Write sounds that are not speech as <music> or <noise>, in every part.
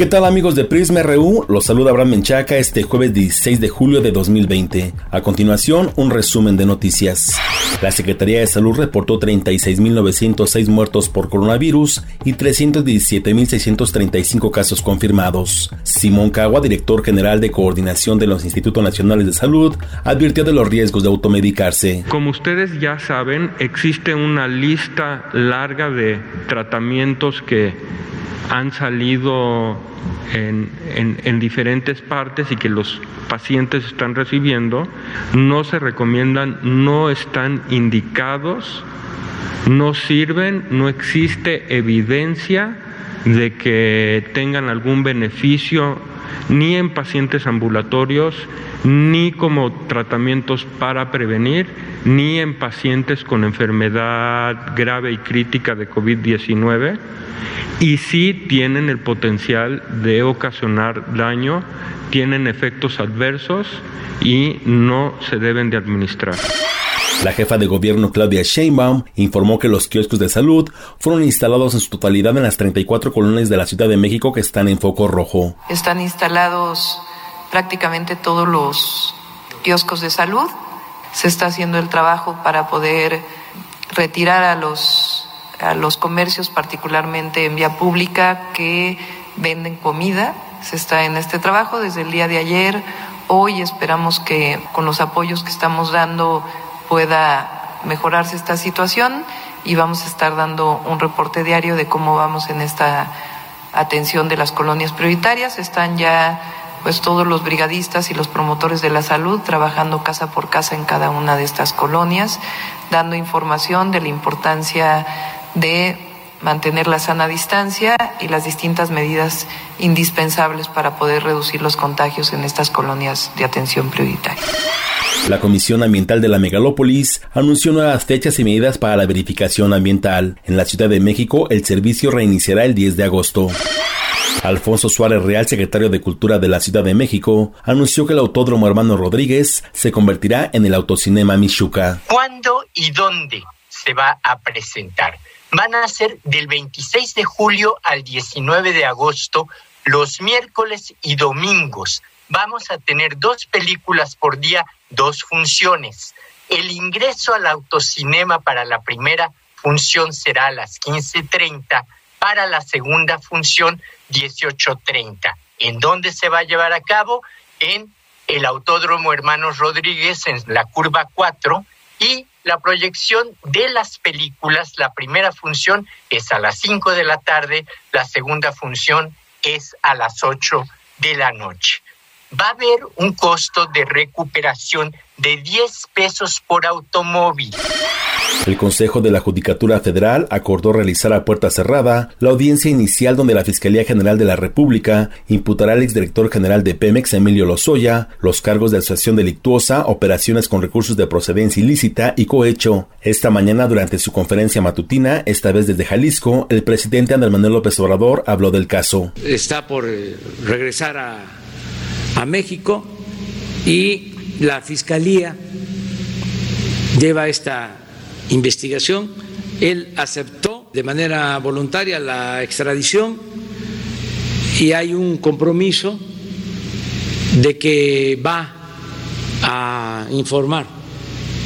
¿Qué tal amigos de Prisma RU? Los saluda Abraham Menchaca este jueves 16 de julio de 2020. A continuación, un resumen de noticias. La Secretaría de Salud reportó 36.906 muertos por coronavirus y 317.635 casos confirmados. Simón Cagua, director general de coordinación de los Institutos Nacionales de Salud, advirtió de los riesgos de automedicarse. Como ustedes ya saben, existe una lista larga de tratamientos que han salido en, diferentes partes y que los pacientes están recibiendo, no se recomiendan, no están indicados, no sirven, no existe evidencia de que tengan algún beneficio ni en pacientes ambulatorios, ni como tratamientos para prevenir, ni en pacientes con enfermedad grave y crítica de COVID-19 y sí tienen el potencial de ocasionar daño, tienen efectos adversos y no se deben de administrar. La jefa de gobierno Claudia Sheinbaum informó que los kioscos de salud fueron instalados en su totalidad en las 34 colonias de la Ciudad de México que están en foco rojo. Están instalados prácticamente todos los kioscos de salud. Se está haciendo el trabajo para poder retirar a los a los comercios, particularmente en vía pública, que venden comida. Se está en este trabajo desde el día de ayer. Hoy esperamos que con los apoyos que estamos dando pueda mejorarse esta situación y vamos a estar dando un reporte diario de cómo vamos en esta atención de las colonias prioritarias. Están ya pues todos los brigadistas y los promotores de la salud trabajando casa por casa en cada una de estas colonias, dando información de la importancia de mantener la sana distancia y las distintas medidas indispensables para poder reducir los contagios en estas colonias de atención prioritaria. La Comisión Ambiental de la Megalópolis anunció nuevas fechas y medidas para la verificación ambiental. En la Ciudad de México, el servicio reiniciará el 10 de agosto. Alfonso Suárez Real, secretario de Cultura de la Ciudad de México, anunció que el Autódromo Hermano Rodríguez se convertirá en el Autocinema Michuca. ¿Cuándo y dónde se va a presentar? Van a ser del 26 de julio al 19 de agosto, los miércoles y domingos. Vamos a tener dos películas por día, dos funciones. El ingreso al autocinema para la primera función será a las 15.30, para la segunda función 18.30. ¿En dónde se va a llevar a cabo? En el Autódromo Hermanos Rodríguez, en la curva 4, y la proyección de las películas, la primera función es a las 5 de la tarde, la segunda función es a las 8 de la noche. Va a haber un costo de recuperación de 10 pesos por automóvil. El Consejo de la Judicatura Federal acordó realizar a puerta cerrada la audiencia inicial donde la Fiscalía General de la República imputará al exdirector general de Pemex, Emilio Lozoya, los cargos de asociación delictuosa, operaciones con recursos de procedencia ilícita y cohecho. Esta mañana, durante su conferencia matutina, esta vez desde Jalisco, el presidente Andrés Manuel López Obrador habló del caso. Está por eh, regresar a, a México y la Fiscalía lleva esta investigación. Él aceptó de manera voluntaria la extradición y hay un compromiso de que va a informar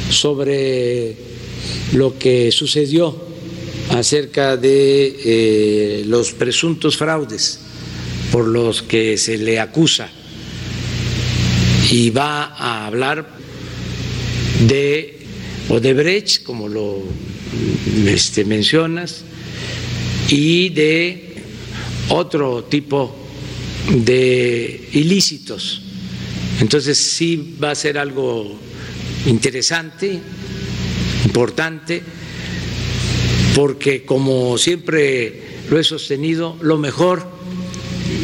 sobre lo que sucedió acerca de eh, los presuntos fraudes por los que se le acusa y va a hablar de Odebrecht, como lo este, mencionas, y de otro tipo de ilícitos. Entonces sí va a ser algo interesante, importante, porque como siempre lo he sostenido, lo mejor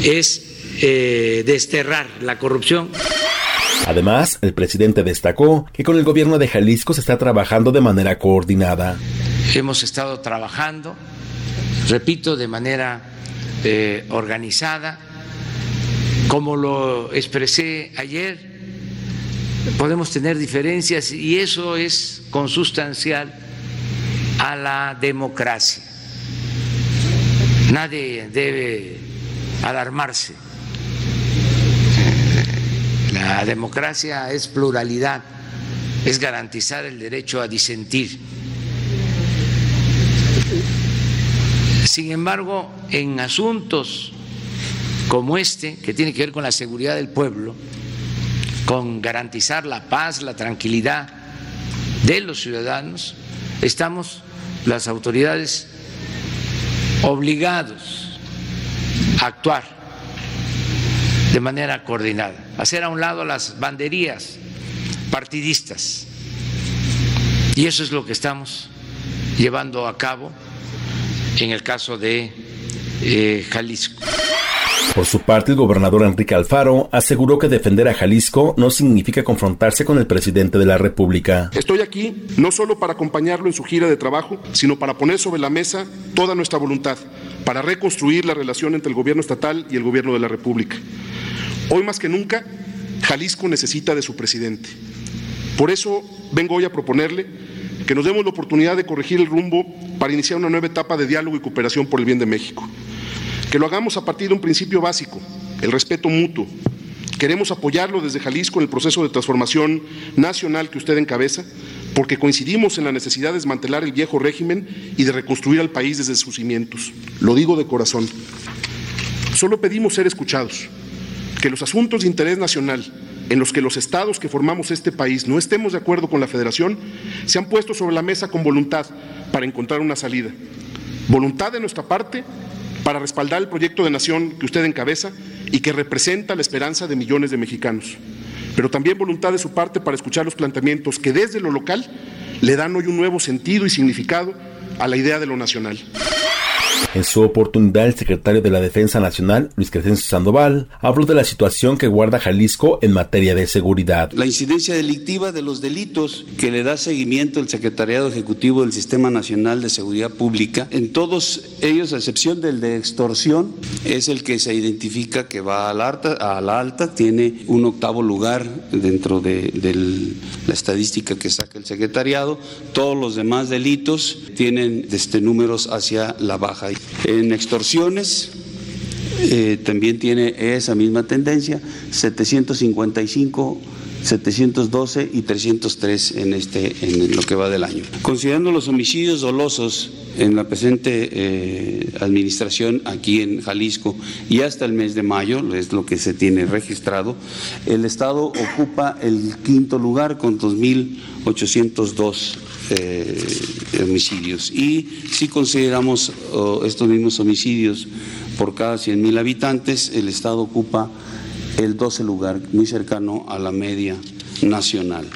es eh, desterrar la corrupción. Además, el presidente destacó que con el gobierno de Jalisco se está trabajando de manera coordinada. Hemos estado trabajando, repito, de manera eh, organizada, como lo expresé ayer, podemos tener diferencias y eso es consustancial a la democracia. Nadie debe alarmarse. La democracia es pluralidad, es garantizar el derecho a disentir. Sin embargo, en asuntos como este, que tiene que ver con la seguridad del pueblo, con garantizar la paz, la tranquilidad de los ciudadanos, estamos las autoridades obligados a actuar de manera coordinada, hacer a un lado las banderías partidistas. Y eso es lo que estamos llevando a cabo en el caso de eh, Jalisco. Por su parte, el gobernador Enrique Alfaro aseguró que defender a Jalisco no significa confrontarse con el presidente de la República. Estoy aquí no solo para acompañarlo en su gira de trabajo, sino para poner sobre la mesa toda nuestra voluntad para reconstruir la relación entre el gobierno estatal y el gobierno de la República. Hoy más que nunca, Jalisco necesita de su presidente. Por eso vengo hoy a proponerle que nos demos la oportunidad de corregir el rumbo para iniciar una nueva etapa de diálogo y cooperación por el bien de México. Que lo hagamos a partir de un principio básico, el respeto mutuo. Queremos apoyarlo desde Jalisco en el proceso de transformación nacional que usted encabeza, porque coincidimos en la necesidad de desmantelar el viejo régimen y de reconstruir al país desde sus cimientos. Lo digo de corazón. Solo pedimos ser escuchados, que los asuntos de interés nacional en los que los estados que formamos este país no estemos de acuerdo con la federación, se han puesto sobre la mesa con voluntad para encontrar una salida. Voluntad de nuestra parte para respaldar el proyecto de nación que usted encabeza y que representa la esperanza de millones de mexicanos, pero también voluntad de su parte para escuchar los planteamientos que desde lo local le dan hoy un nuevo sentido y significado a la idea de lo nacional. En su oportunidad, el secretario de la Defensa Nacional, Luis Crescencio Sandoval, habló de la situación que guarda Jalisco en materia de seguridad. La incidencia delictiva de los delitos que le da seguimiento el Secretariado Ejecutivo del Sistema Nacional de Seguridad Pública, en todos ellos, a excepción del de extorsión, es el que se identifica que va a la alta, tiene un octavo lugar dentro de, de la estadística que saca el Secretariado. Todos los demás delitos tienen este, números hacia la baja. En extorsiones eh, también tiene esa misma tendencia, 755 712 y 303 en, este, en lo que va del año. Considerando los homicidios dolosos en la presente eh, administración aquí en Jalisco y hasta el mes de mayo, es lo que se tiene registrado, el Estado ocupa el quinto lugar con 2.802 eh, homicidios. Y si consideramos oh, estos mismos homicidios por cada 100.000 habitantes, el Estado ocupa el 12 lugar, muy cercano a la media nacional.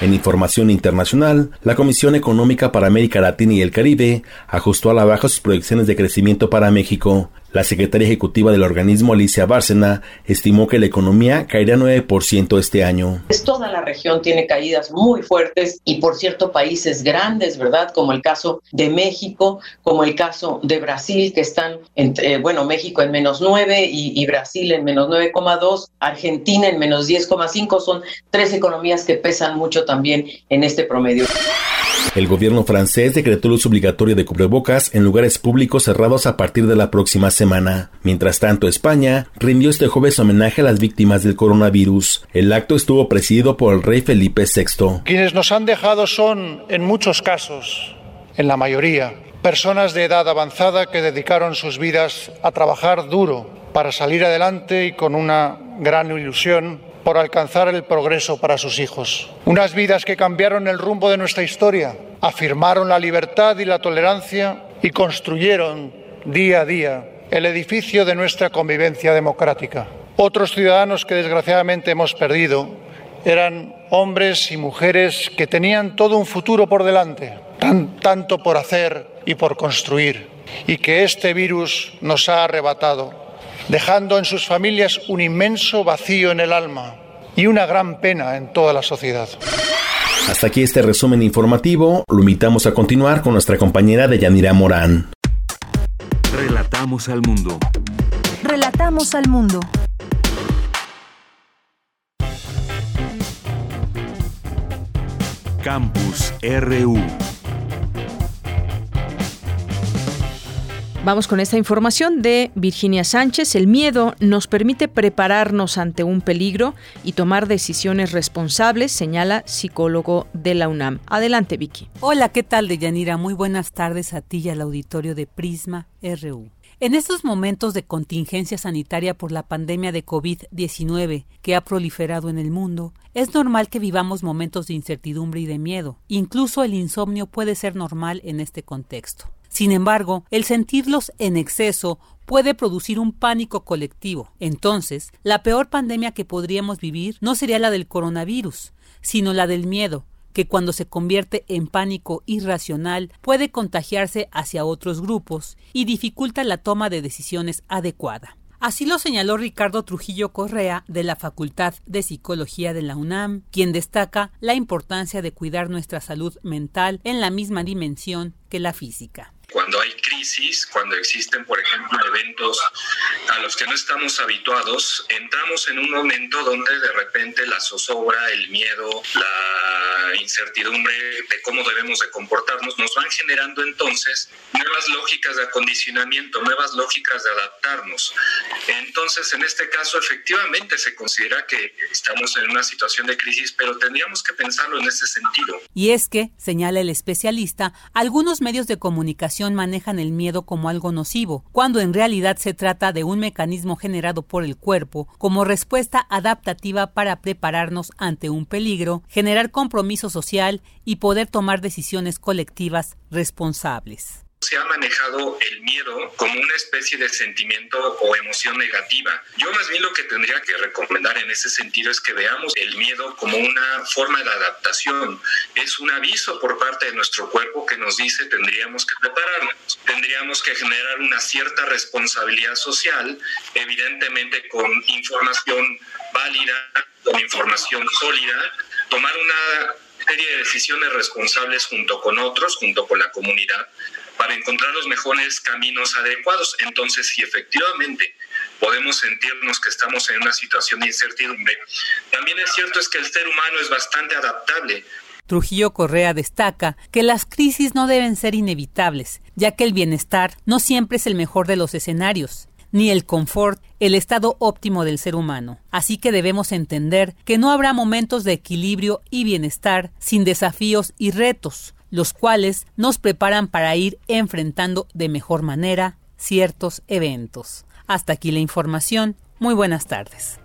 En información internacional, la Comisión Económica para América Latina y el Caribe ajustó a la baja sus proyecciones de crecimiento para México. La secretaria ejecutiva del organismo, Alicia Bárcena, estimó que la economía caerá 9% este año. Toda la región tiene caídas muy fuertes y, por cierto, países grandes, ¿verdad? Como el caso de México, como el caso de Brasil, que están entre, bueno, México en menos 9 y, y Brasil en menos 9,2, Argentina en menos 10,5. Son tres economías que pesan mucho también en este promedio. El gobierno francés decretó el uso obligatorio de cubrebocas en lugares públicos cerrados a partir de la próxima semana. Mientras tanto, España rindió este jueves homenaje a las víctimas del coronavirus. El acto estuvo presidido por el rey Felipe VI. Quienes nos han dejado son, en muchos casos, en la mayoría, personas de edad avanzada que dedicaron sus vidas a trabajar duro para salir adelante y con una gran ilusión por alcanzar el progreso para sus hijos. Unas vidas que cambiaron el rumbo de nuestra historia, afirmaron la libertad y la tolerancia y construyeron día a día el edificio de nuestra convivencia democrática. Otros ciudadanos que desgraciadamente hemos perdido eran hombres y mujeres que tenían todo un futuro por delante, tanto por hacer y por construir, y que este virus nos ha arrebatado, dejando en sus familias un inmenso vacío en el alma y una gran pena en toda la sociedad. Hasta aquí este resumen informativo. Lo invitamos a continuar con nuestra compañera Deyanira Morán. Relatamos al mundo. Relatamos al mundo. Campus RU. Vamos con esta información de Virginia Sánchez. El miedo nos permite prepararnos ante un peligro y tomar decisiones responsables, señala psicólogo de la UNAM. Adelante, Vicky. Hola, ¿qué tal, Deyanira? Muy buenas tardes a ti y al auditorio de Prisma RU. En estos momentos de contingencia sanitaria por la pandemia de COVID-19 que ha proliferado en el mundo, es normal que vivamos momentos de incertidumbre y de miedo. Incluso el insomnio puede ser normal en este contexto. Sin embargo, el sentirlos en exceso puede producir un pánico colectivo. Entonces, la peor pandemia que podríamos vivir no sería la del coronavirus, sino la del miedo, que cuando se convierte en pánico irracional puede contagiarse hacia otros grupos y dificulta la toma de decisiones adecuada. Así lo señaló Ricardo Trujillo Correa de la Facultad de Psicología de la UNAM, quien destaca la importancia de cuidar nuestra salud mental en la misma dimensión que la física. Cuando hay crisis, cuando existen, por ejemplo, eventos a los que no estamos habituados, entramos en un momento donde de repente la zozobra, el miedo, la incertidumbre de cómo debemos de comportarnos nos van generando entonces nuevas lógicas de acondicionamiento, nuevas lógicas de adaptarnos. Entonces, en este caso, efectivamente se considera que estamos en una situación de crisis, pero tendríamos que pensarlo en ese sentido. Y es que, señala el especialista, algunos medios de comunicación manejan el miedo como algo nocivo, cuando en realidad se trata de un mecanismo generado por el cuerpo como respuesta adaptativa para prepararnos ante un peligro, generar compromiso social y poder tomar decisiones colectivas responsables se ha manejado el miedo como una especie de sentimiento o emoción negativa. Yo más bien lo que tendría que recomendar en ese sentido es que veamos el miedo como una forma de adaptación. Es un aviso por parte de nuestro cuerpo que nos dice tendríamos que prepararnos, tendríamos que generar una cierta responsabilidad social, evidentemente con información válida, con información sólida, tomar una serie de decisiones responsables junto con otros, junto con la comunidad, para encontrar los mejores caminos adecuados. Entonces, si efectivamente podemos sentirnos que estamos en una situación de incertidumbre, también es cierto es que el ser humano es bastante adaptable. Trujillo Correa destaca que las crisis no deben ser inevitables, ya que el bienestar no siempre es el mejor de los escenarios, ni el confort el estado óptimo del ser humano. Así que debemos entender que no habrá momentos de equilibrio y bienestar sin desafíos y retos, los cuales nos preparan para ir enfrentando de mejor manera ciertos eventos. Hasta aquí la información. Muy buenas tardes.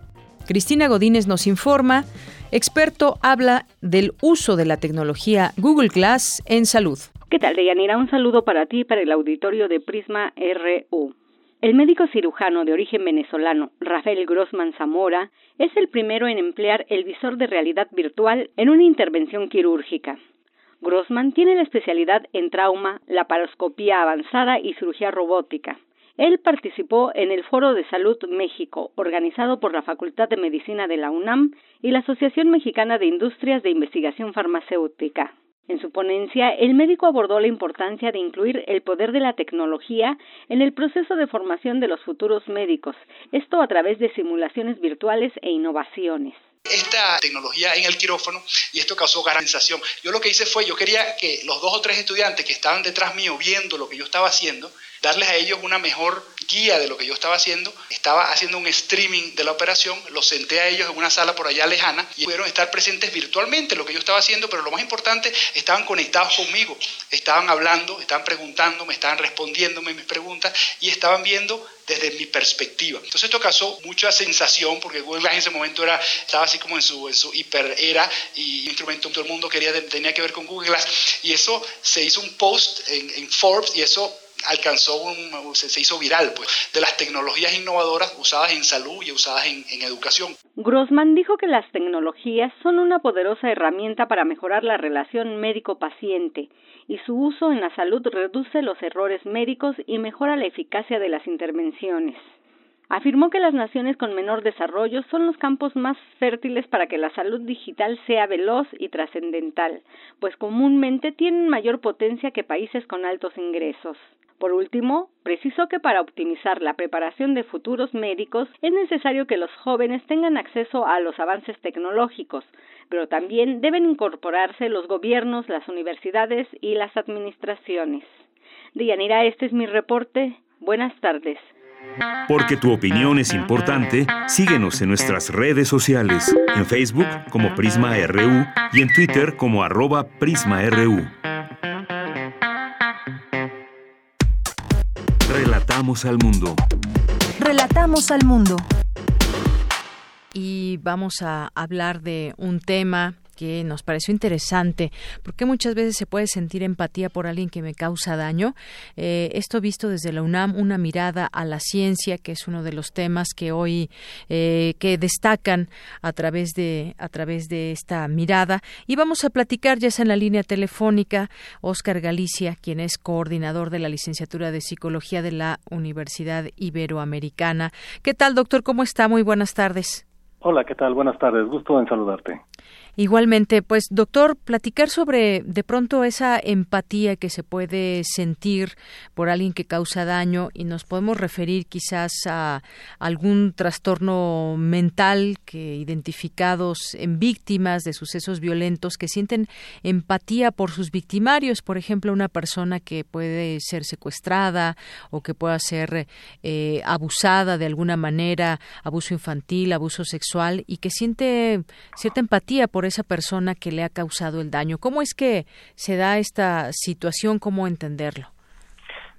Cristina Godínez nos informa. Experto habla del uso de la tecnología Google Glass en salud. ¿Qué tal, Deyanira? Un saludo para ti y para el auditorio de Prisma RU. El médico cirujano de origen venezolano, Rafael Grossman Zamora, es el primero en emplear el visor de realidad virtual en una intervención quirúrgica. Grossman tiene la especialidad en trauma, laparoscopía avanzada y cirugía robótica. Él participó en el Foro de Salud México, organizado por la Facultad de Medicina de la UNAM y la Asociación Mexicana de Industrias de Investigación Farmacéutica. En su ponencia, el médico abordó la importancia de incluir el poder de la tecnología en el proceso de formación de los futuros médicos, esto a través de simulaciones virtuales e innovaciones esta tecnología en el quirófano y esto causó gran sensación. Yo lo que hice fue, yo quería que los dos o tres estudiantes que estaban detrás mío viendo lo que yo estaba haciendo, darles a ellos una mejor guía de lo que yo estaba haciendo. Estaba haciendo un streaming de la operación, los senté a ellos en una sala por allá lejana y pudieron estar presentes virtualmente lo que yo estaba haciendo, pero lo más importante, estaban conectados conmigo, estaban hablando, estaban preguntando, me estaban respondiéndome mis preguntas y estaban viendo desde mi perspectiva. Entonces esto causó mucha sensación porque Google Glass en ese momento era, estaba así como en su, hiper era y instrumento todo el mundo quería tenía que ver con Google Glass y eso se hizo un post en Forbes y eso alcanzó un, se, hizo viral, pues, de las tecnologías innovadoras usadas en salud y usadas en, en educación. Grossman dijo que las tecnologías son una poderosa herramienta para mejorar la relación médico-paciente y su uso en la salud reduce los errores médicos y mejora la eficacia de las intervenciones. Afirmó que las naciones con menor desarrollo son los campos más fértiles para que la salud digital sea veloz y trascendental, pues comúnmente tienen mayor potencia que países con altos ingresos. Por último, precisó que para optimizar la preparación de futuros médicos es necesario que los jóvenes tengan acceso a los avances tecnológicos, pero también deben incorporarse los gobiernos, las universidades y las administraciones. Dianira, este es mi reporte. Buenas tardes. Porque tu opinión es importante, síguenos en nuestras redes sociales, en Facebook como Prisma RU y en Twitter como arroba PrismaRU. Relatamos al mundo. Relatamos al mundo. Y vamos a hablar de un tema que nos pareció interesante, porque muchas veces se puede sentir empatía por alguien que me causa daño. Eh, esto visto desde la UNAM, una mirada a la ciencia, que es uno de los temas que hoy eh, que destacan a través de a través de esta mirada. Y vamos a platicar ya sea en la línea telefónica Oscar Galicia, quien es coordinador de la licenciatura de psicología de la Universidad Iberoamericana. ¿Qué tal, doctor? ¿Cómo está? Muy buenas tardes. Hola, ¿qué tal? Buenas tardes. Gusto en saludarte. Igualmente, pues doctor, platicar sobre de pronto esa empatía que se puede sentir por alguien que causa daño y nos podemos referir quizás a algún trastorno mental que identificados en víctimas de sucesos violentos que sienten empatía por sus victimarios, por ejemplo, una persona que puede ser secuestrada o que pueda ser eh, abusada de alguna manera, abuso infantil, abuso sexual y que siente cierta empatía por esa persona que le ha causado el daño. ¿Cómo es que se da esta situación? ¿Cómo entenderlo?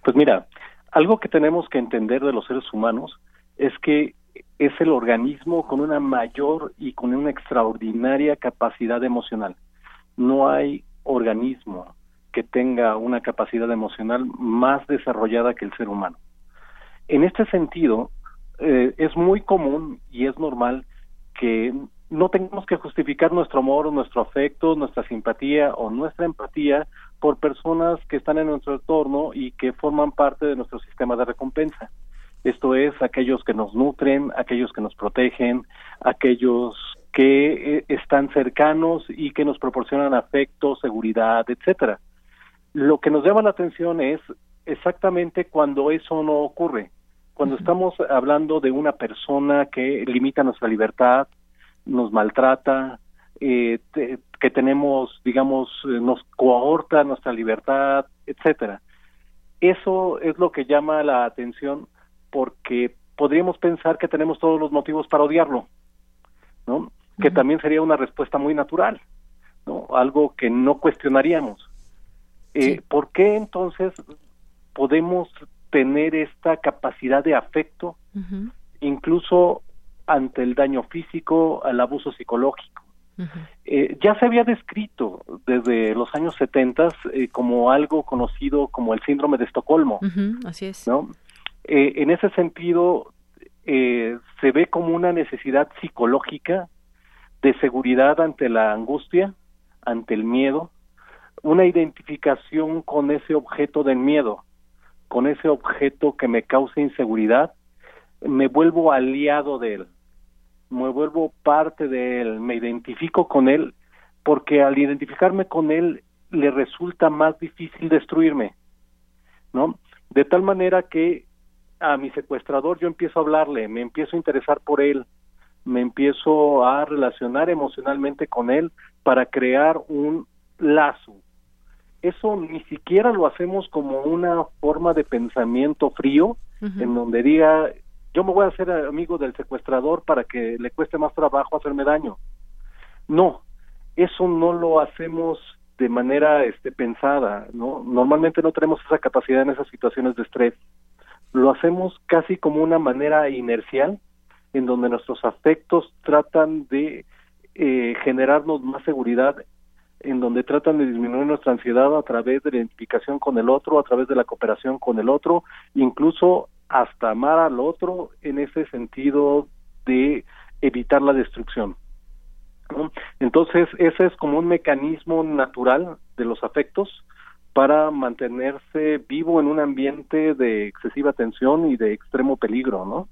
Pues mira, algo que tenemos que entender de los seres humanos es que es el organismo con una mayor y con una extraordinaria capacidad emocional. No hay organismo que tenga una capacidad emocional más desarrollada que el ser humano. En este sentido, eh, es muy común y es normal que no tengamos que justificar nuestro amor nuestro afecto, nuestra simpatía o nuestra empatía por personas que están en nuestro entorno y que forman parte de nuestro sistema de recompensa. Esto es, aquellos que nos nutren, aquellos que nos protegen, aquellos que eh, están cercanos y que nos proporcionan afecto, seguridad, etcétera. Lo que nos llama la atención es exactamente cuando eso no ocurre. Cuando estamos hablando de una persona que limita nuestra libertad, nos maltrata, eh, que tenemos, digamos, eh, nos cohorta nuestra libertad, etcétera. Eso es lo que llama la atención porque podríamos pensar que tenemos todos los motivos para odiarlo, ¿no? Que también sería una respuesta muy natural, ¿no? Algo que no cuestionaríamos. Eh, ¿Por qué entonces podemos tener esta capacidad de afecto, incluso ante el daño físico, al abuso psicológico. Eh, ya se había descrito desde los años 70 eh, como algo conocido como el síndrome de Estocolmo. así es. ¿no? Eh, en ese sentido, se ve como una necesidad psicológica de seguridad ante la angustia, ante el miedo, una identificación con ese objeto del miedo, con ese objeto que me causa inseguridad, me vuelvo aliado de él me vuelvo parte de él, me identifico con él, porque al identificarme con él le resulta más difícil destruirme, ¿no? De tal manera que a mi secuestrador yo empiezo a hablarle, me empiezo a interesar por él, me empiezo a relacionar emocionalmente con él para crear un lazo. Eso ni siquiera lo hacemos como una forma de pensamiento frío, en donde diga, yo me voy a hacer amigo del secuestrador para que le cueste más trabajo hacerme daño. No, eso no lo hacemos de manera este, pensada, ¿no? Normalmente no tenemos esa capacidad en esas situaciones de estrés. Lo hacemos casi como una manera inercial, en donde nuestros afectos tratan de eh, generarnos más seguridad en donde tratan de disminuir nuestra ansiedad a través de la identificación con el otro, a través de la cooperación con el otro, incluso hasta amar al otro en ese sentido de evitar la destrucción. Entonces, ese es como un mecanismo natural de los afectos para mantenerse vivo en un ambiente de excesiva tensión y de extremo peligro, ¿no?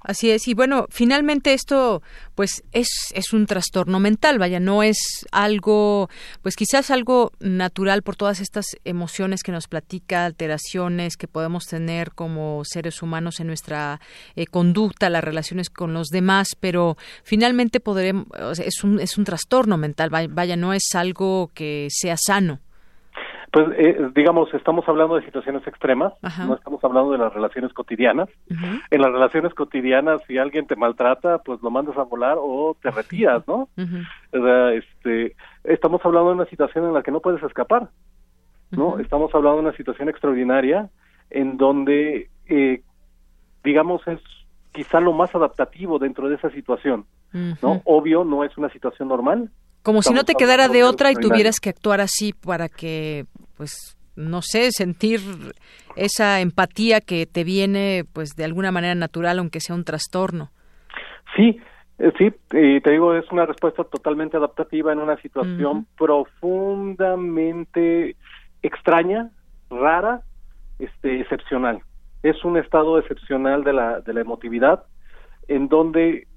Así es, y bueno, finalmente esto pues es, es un trastorno mental, vaya, no es algo, pues quizás algo natural por todas estas emociones que nos platica, alteraciones que podemos tener como seres humanos en nuestra eh, conducta, las relaciones con los demás, pero finalmente podremos, es un, es un trastorno mental, vaya, no es algo que sea sano. Pues eh, digamos, estamos hablando de situaciones extremas, no estamos hablando de las relaciones cotidianas. En las relaciones cotidianas, si alguien te maltrata, pues lo mandas a volar o te retiras, ¿no? este, estamos hablando de una situación en la que no puedes escapar, ¿no? Estamos hablando de una situación extraordinaria en donde, eh, digamos, es quizá lo más adaptativo dentro de esa situación, ¿no? Obvio, no es una situación normal, como si no te quedara de otra y tuvieras que actuar así para que, pues, no sé, sentir esa empatía que te viene, pues, de alguna manera natural, aunque sea un trastorno. Sí, eh, sí, y te digo, es una respuesta totalmente adaptativa en una situación profundamente extraña, rara, este, excepcional. Es un estado excepcional de la, de la emotividad en donde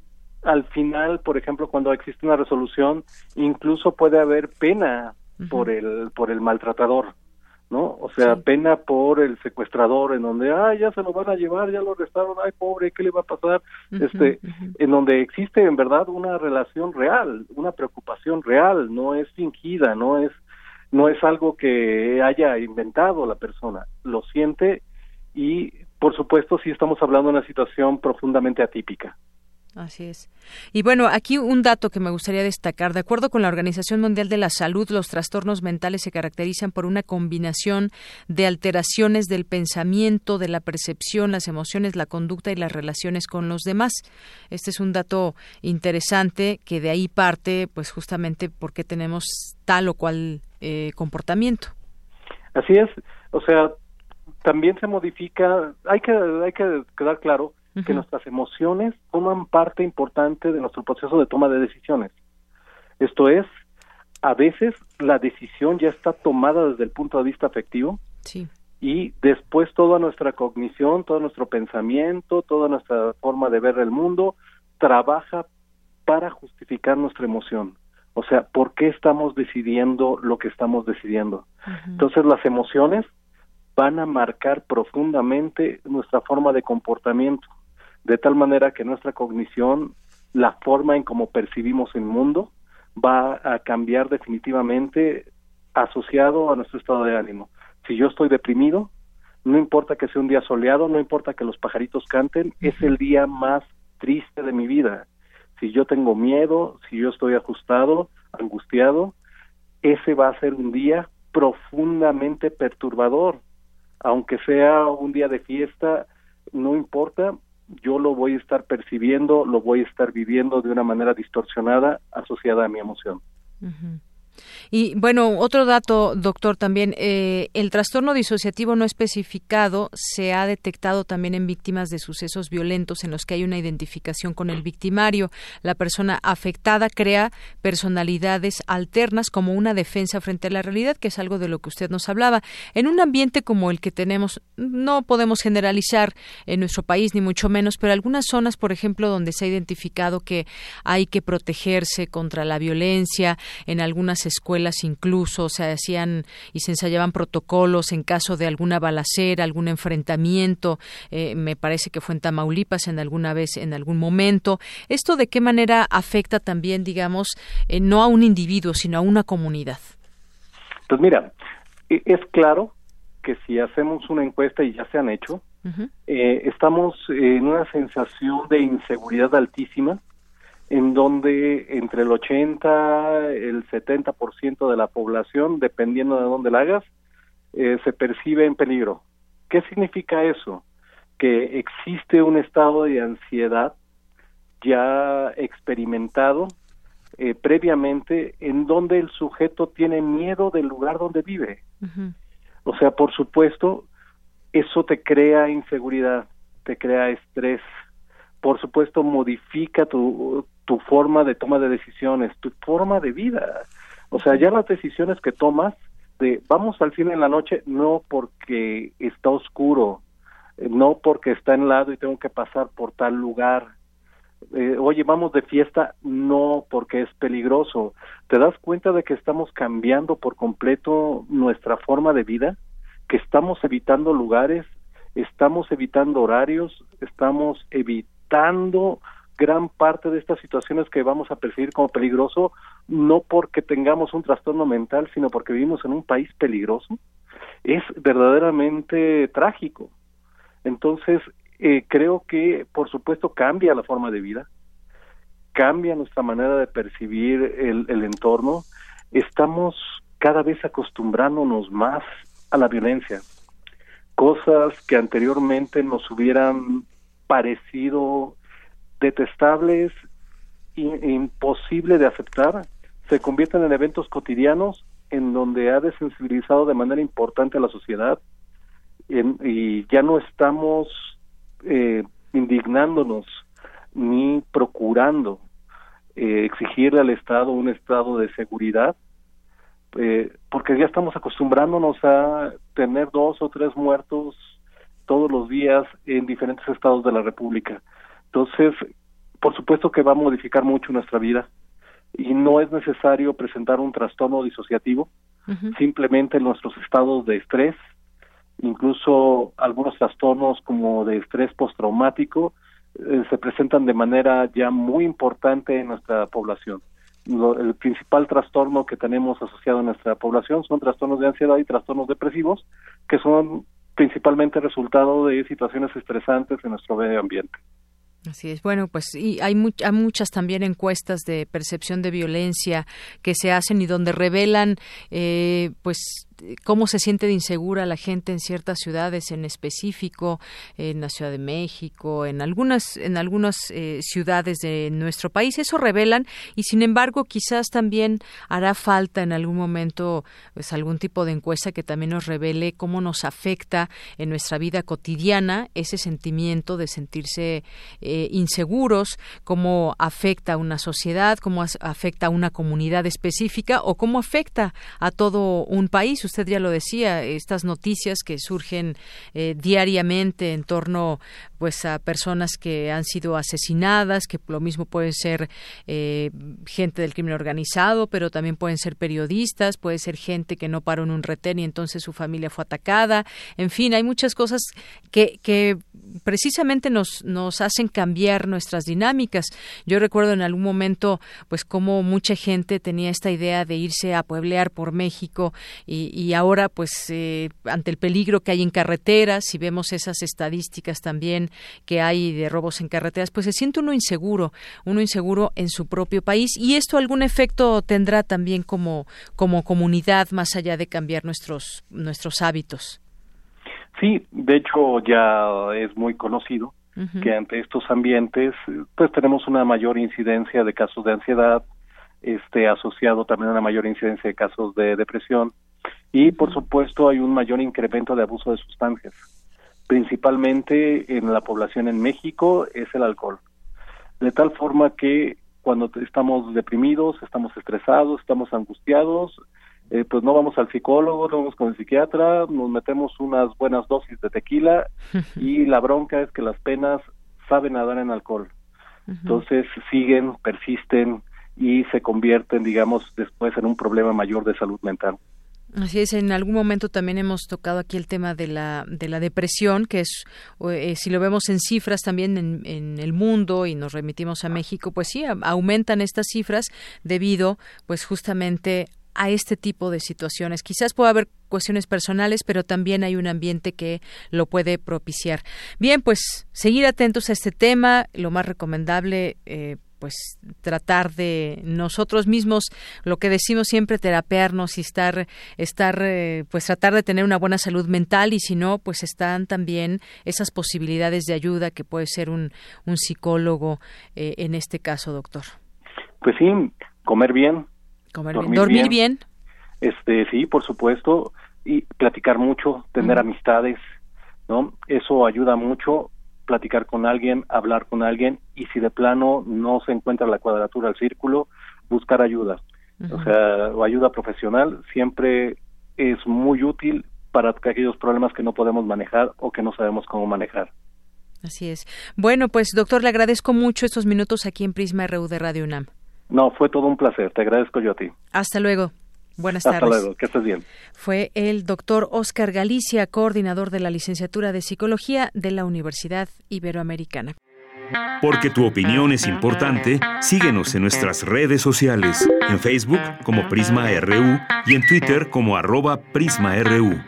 al final, por ejemplo, cuando existe una resolución, incluso puede haber pena por el por el maltratador, ¿no? O sea, pena por el secuestrador, en donde, ah, ya se lo van a llevar, ya lo arrestaron, ay, pobre, ¿qué le va a pasar? este, en donde existe en verdad una relación real, una preocupación real, no es fingida, no es no es algo que haya inventado la persona, lo siente y, por supuesto, sí estamos hablando de una situación profundamente atípica. Así es. Y bueno, aquí un dato que me gustaría destacar. De acuerdo con la Organización Mundial de la Salud, los trastornos mentales se caracterizan por una combinación de alteraciones del pensamiento, de la percepción, las emociones, la conducta y las relaciones con los demás. Este es un dato interesante que de ahí parte, pues justamente porque tenemos tal o cual eh, comportamiento. Así es. O sea, también se modifica, hay que, hay que quedar claro que nuestras emociones forman parte importante de nuestro proceso de toma de decisiones. Esto es, a veces la decisión ya está tomada desde el punto de vista afectivo y después toda nuestra cognición, todo nuestro pensamiento, toda nuestra forma de ver el mundo trabaja para justificar nuestra emoción. O sea, ¿por qué estamos decidiendo lo que estamos decidiendo? Entonces las emociones van a marcar profundamente nuestra forma de comportamiento de tal manera que nuestra cognición, la forma en cómo percibimos el mundo, va a cambiar definitivamente asociado a nuestro estado de ánimo. Si yo estoy deprimido, no importa que sea un día soleado, no importa que los pajaritos canten, es el día más triste de mi vida. Si yo tengo miedo, si yo estoy ajustado, angustiado, ese va a ser un día profundamente perturbador. Aunque sea un día de fiesta, no importa, yo lo voy a estar percibiendo, lo voy a estar viviendo de una manera distorsionada asociada a mi emoción. Y bueno, otro dato, doctor, también, eh, el trastorno disociativo no especificado se ha detectado también en víctimas de sucesos violentos en los que hay una identificación con el victimario. La persona afectada crea personalidades alternas como una defensa frente a la realidad, que es algo de lo que usted nos hablaba. En un ambiente como el que tenemos, no podemos generalizar en nuestro país, ni mucho menos, pero algunas zonas, por ejemplo, donde se ha identificado que hay que protegerse contra la violencia, en algunas escuelas incluso se hacían y se ensayaban protocolos en caso de alguna balacera, algún enfrentamiento, eh, me parece que fue en Tamaulipas en alguna vez, en algún momento. ¿Esto de qué manera afecta también, digamos, eh, no a un individuo, sino a una comunidad? Pues mira, e, es claro que si hacemos una encuesta y ya se han hecho, eh, estamos en una sensación de inseguridad altísima en donde entre el 80 el 70% de la población, dependiendo de dónde la hagas, eh, se percibe en peligro. ¿Qué significa eso? Que existe un estado de ansiedad ya experimentado eh, previamente en donde el sujeto tiene miedo del lugar donde vive. O sea, por supuesto, eso te crea inseguridad, te crea estrés, por supuesto modifica tu, tu forma de toma de decisiones, tu forma de vida. O sea, ya las decisiones que tomas de vamos al cine en la noche no porque está oscuro, eh, no porque está en lado y tengo que pasar por tal lugar. Eh, oye, vamos de fiesta, no porque es peligroso. ¿Te das cuenta de que estamos cambiando por completo nuestra forma de vida? Que estamos evitando lugares, estamos evitando horarios, estamos evitando gran parte de estas situaciones que vamos a percibir como peligroso, no porque tengamos un trastorno mental, sino porque vivimos en un país peligroso, es verdaderamente trágico. Entonces, eh, creo que, por supuesto, cambia la forma de vida, cambia nuestra manera de percibir el, el entorno, estamos cada vez acostumbrándonos más a la violencia, cosas que anteriormente nos hubieran parecido detestables, imposible de aceptar, se convierten en eventos cotidianos en donde ha desensibilizado de manera importante a la sociedad y ya no estamos eh, indignándonos ni procurando eh, exigirle al Estado un estado de seguridad, eh, porque ya estamos acostumbrándonos a tener dos o tres muertos todos los días en diferentes estados de la República. Entonces, por supuesto que va a modificar mucho nuestra vida y no es necesario presentar un trastorno disociativo, simplemente nuestros estados de estrés, incluso algunos trastornos como de estrés postraumático, eh, se presentan de manera ya muy importante en nuestra población. el principal trastorno que tenemos asociado a nuestra población son trastornos de ansiedad y trastornos depresivos, que son principalmente resultado de situaciones estresantes en nuestro medio ambiente. Así es. Bueno, pues y hay, hay, muchas también encuestas de percepción de violencia que se hacen y donde revelan, eh, pues cómo se siente de insegura la gente en ciertas ciudades en específico, en la Ciudad de México, en algunas, en algunas eh, ciudades de nuestro país. Eso revelan y sin embargo quizás también hará falta en algún momento pues algún tipo de encuesta que también nos revele cómo nos afecta en nuestra vida cotidiana ese sentimiento de sentirse eh, inseguros, cómo afecta a una sociedad, cómo afecta a una comunidad específica o cómo afecta a todo un país usted ya lo decía, estas noticias que surgen eh, diariamente en torno pues a personas que han sido asesinadas, que lo mismo pueden ser eh, gente del crimen organizado, pero también pueden ser periodistas, puede ser gente que no paró en un retén y entonces su familia fue atacada. En fin, hay muchas cosas que, que precisamente nos, nos hacen cambiar nuestras dinámicas. Yo recuerdo en algún momento, pues, como mucha gente tenía esta idea de irse a pueblear por México y, y ahora, pues, eh, ante el peligro que hay en carreteras, si vemos esas estadísticas también que hay de robos en carreteras, pues se siente uno inseguro, uno inseguro en su propio país y esto algún efecto tendrá también como, como comunidad más allá de cambiar nuestros, nuestros hábitos. Sí, de hecho ya es muy conocido que ante estos ambientes pues tenemos una mayor incidencia de casos de ansiedad, este asociado también a una mayor incidencia de casos de depresión y por supuesto hay un mayor incremento de abuso de sustancias principalmente en la población en México, es el alcohol. De tal forma que cuando estamos deprimidos, estamos estresados, estamos angustiados, eh, pues no vamos al psicólogo, no vamos con el psiquiatra, nos metemos unas buenas dosis de tequila <laughs> y la bronca es que las penas saben nadar en alcohol. Entonces siguen, persisten y se convierten, digamos, después en un problema mayor de salud mental. Así es, en algún momento también hemos tocado aquí el tema de la, de la depresión, que es, eh, si lo vemos en cifras también en, en, el mundo y nos remitimos a México, pues sí, aumentan estas cifras debido, pues justamente a este tipo de situaciones. Quizás pueda haber cuestiones personales, pero también hay un ambiente que lo puede propiciar. Bien, pues seguir atentos a este tema, lo más recomendable. Eh, pues tratar de nosotros mismos lo que decimos siempre terapearnos y estar estar eh, pues tratar de tener una buena salud mental y si no pues están también esas posibilidades de ayuda que puede ser un, un psicólogo eh, en este caso doctor pues sí comer bien, comer dormir, bien. Este, sí, por supuesto, y platicar mucho, tener amistades, ¿no? Eso ayuda mucho platicar con alguien, hablar con alguien y si de plano no se encuentra la cuadratura del círculo, buscar ayuda. O sea, ayuda profesional siempre es muy útil para aquellos problemas que no podemos manejar o que no sabemos cómo manejar. Así es. Bueno, pues doctor, le agradezco mucho estos minutos aquí en Prisma RU de Radio UNAM. No, fue todo un placer. Te agradezco yo a ti. Hasta luego. Buenas tardes. Hasta luego, que estés bien. Fue el doctor Oscar Galicia, coordinador de la licenciatura de Psicología de la Universidad Iberoamericana. Porque tu opinión es importante, síguenos en nuestras redes sociales, en Facebook como Prisma RU y en Twitter como arroba PrismaRU.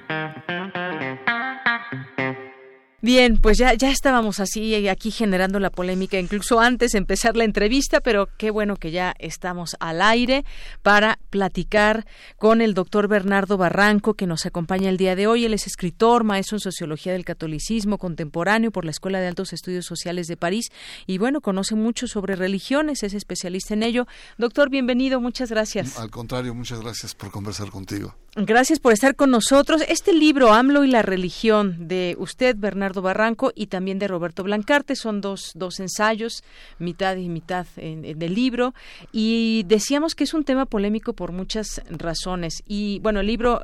Bien, pues ya, ya estábamos así eh, aquí generando la polémica, incluso antes de empezar la entrevista, pero qué bueno que ya estamos al aire para platicar con el doctor Bernardo Barranco, que nos acompaña el día de hoy. Él es escritor, maestro en Sociología del Catolicismo Contemporáneo por la Escuela de Altos Estudios Sociales de París y bueno, conoce mucho sobre religiones, es especialista en ello. Doctor, bienvenido, muchas gracias. Al contrario, muchas gracias por conversar contigo. Gracias por estar con nosotros. Este libro, AMLO y la religión, de usted, Bernardo Barranco, y también de Roberto Blancarte, son dos, dos ensayos, mitad y mitad del libro. Y decíamos que es un tema polémico por muchas razones. Y bueno, el libro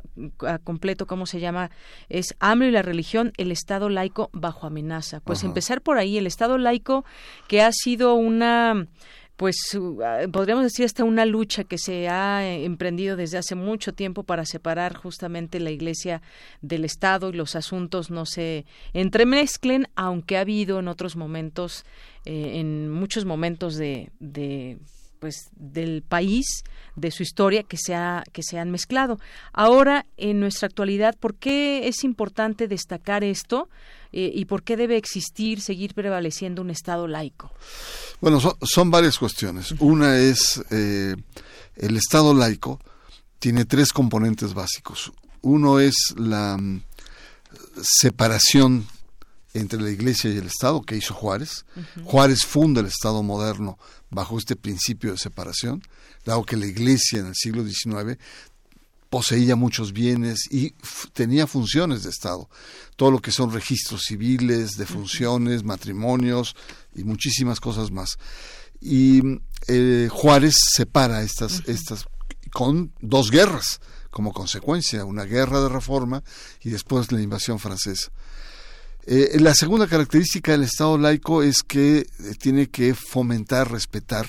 completo, ¿cómo se llama? Es AMLO y la religión, el Estado laico bajo amenaza. Pues empezar por ahí, el Estado laico que ha sido una pues ah, podríamos decir hasta una lucha que se ha eh, emprendido desde hace mucho tiempo para separar justamente la Iglesia del Estado y los asuntos no se entremezclen, aunque ha habido en otros momentos, eh, en muchos momentos de, de pues del país, de su historia que se, ha, que se han mezclado. Ahora, en nuestra actualidad, ¿por qué es importante destacar esto? Eh, y por qué debe existir, seguir prevaleciendo un Estado laico? Bueno, son, varias cuestiones. Una es eh, el Estado laico tiene tres componentes básicos. Uno es la mm, separación entre la Iglesia y el Estado que hizo Juárez. Juárez funda el Estado moderno bajo este principio de separación, dado que la Iglesia en el siglo XIX poseía muchos bienes y tenía funciones de Estado. Todo lo que son registros civiles, defunciones, matrimonios y muchísimas cosas más. Y eh, Juárez separa estas, estas con dos guerras como consecuencia, una guerra de reforma y después la invasión francesa. Eh, la segunda característica del Estado laico es que eh, tiene que fomentar, respetar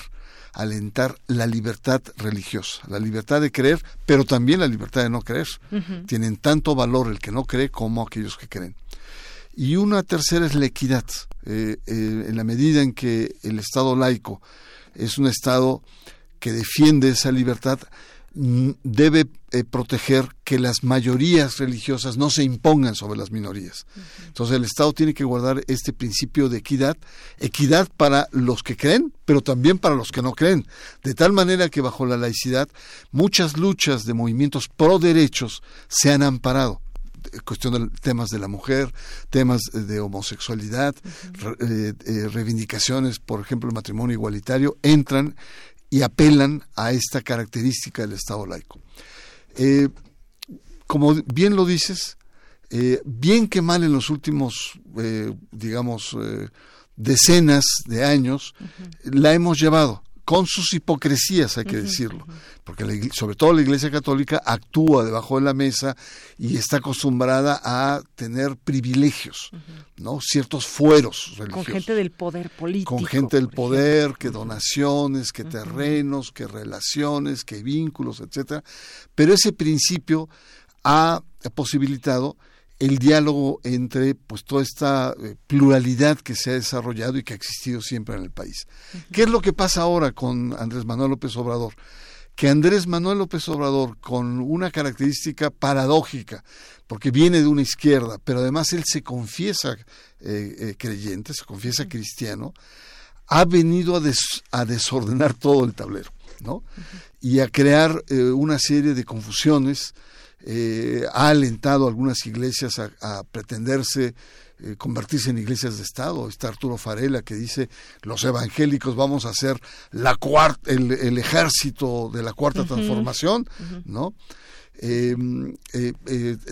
alentar la libertad religiosa, la libertad de creer, pero también la libertad de no creer. Tienen tanto valor el que no cree como aquellos que creen. Y una tercera es la equidad. Eh, eh, en la medida en que el Estado laico es un Estado que defiende esa libertad, debe eh, proteger que las mayorías religiosas no se impongan sobre las minorías. Entonces el Estado tiene que guardar este principio de equidad, equidad para los que creen, pero también para los que no creen, de tal manera que bajo la laicidad muchas luchas de movimientos pro derechos se han amparado. Cuestión de temas de la mujer, temas de homosexualidad, eh, eh, reivindicaciones, por ejemplo, el matrimonio igualitario, entran y apelan a esta característica del Estado laico. Eh, como bien lo dices, eh, bien que mal en los últimos, eh, digamos, decenas de años, la hemos llevado con sus hipocresías, hay que decirlo, porque sobre todo la Iglesia Católica actúa debajo de la mesa y está acostumbrada a tener privilegios, ¿no? Ciertos fueros religiosos. Con gente del poder político. Con gente del poder, que donaciones, que terrenos, que relaciones, que vínculos, etcétera. Pero ese principio ha posibilitado el diálogo entre pues toda esta eh, pluralidad que se ha desarrollado y que ha existido siempre en el país. ¿Qué es lo que pasa ahora con Andrés Manuel López Obrador? Que Andrés Manuel López Obrador, con una característica paradójica, porque viene de una izquierda, pero además él se confiesa eh, eh, creyente, se confiesa cristiano, ha venido a, desordenar todo el tablero, ¿no? Y a crear una serie de confusiones, eh, ha alentado a algunas iglesias a, pretenderse eh, convertirse en iglesias de Estado. Está Arturo Farela que dice los evangélicos vamos a ser la cuarta, el, ejército de la cuarta transformación, ¿no? Eh,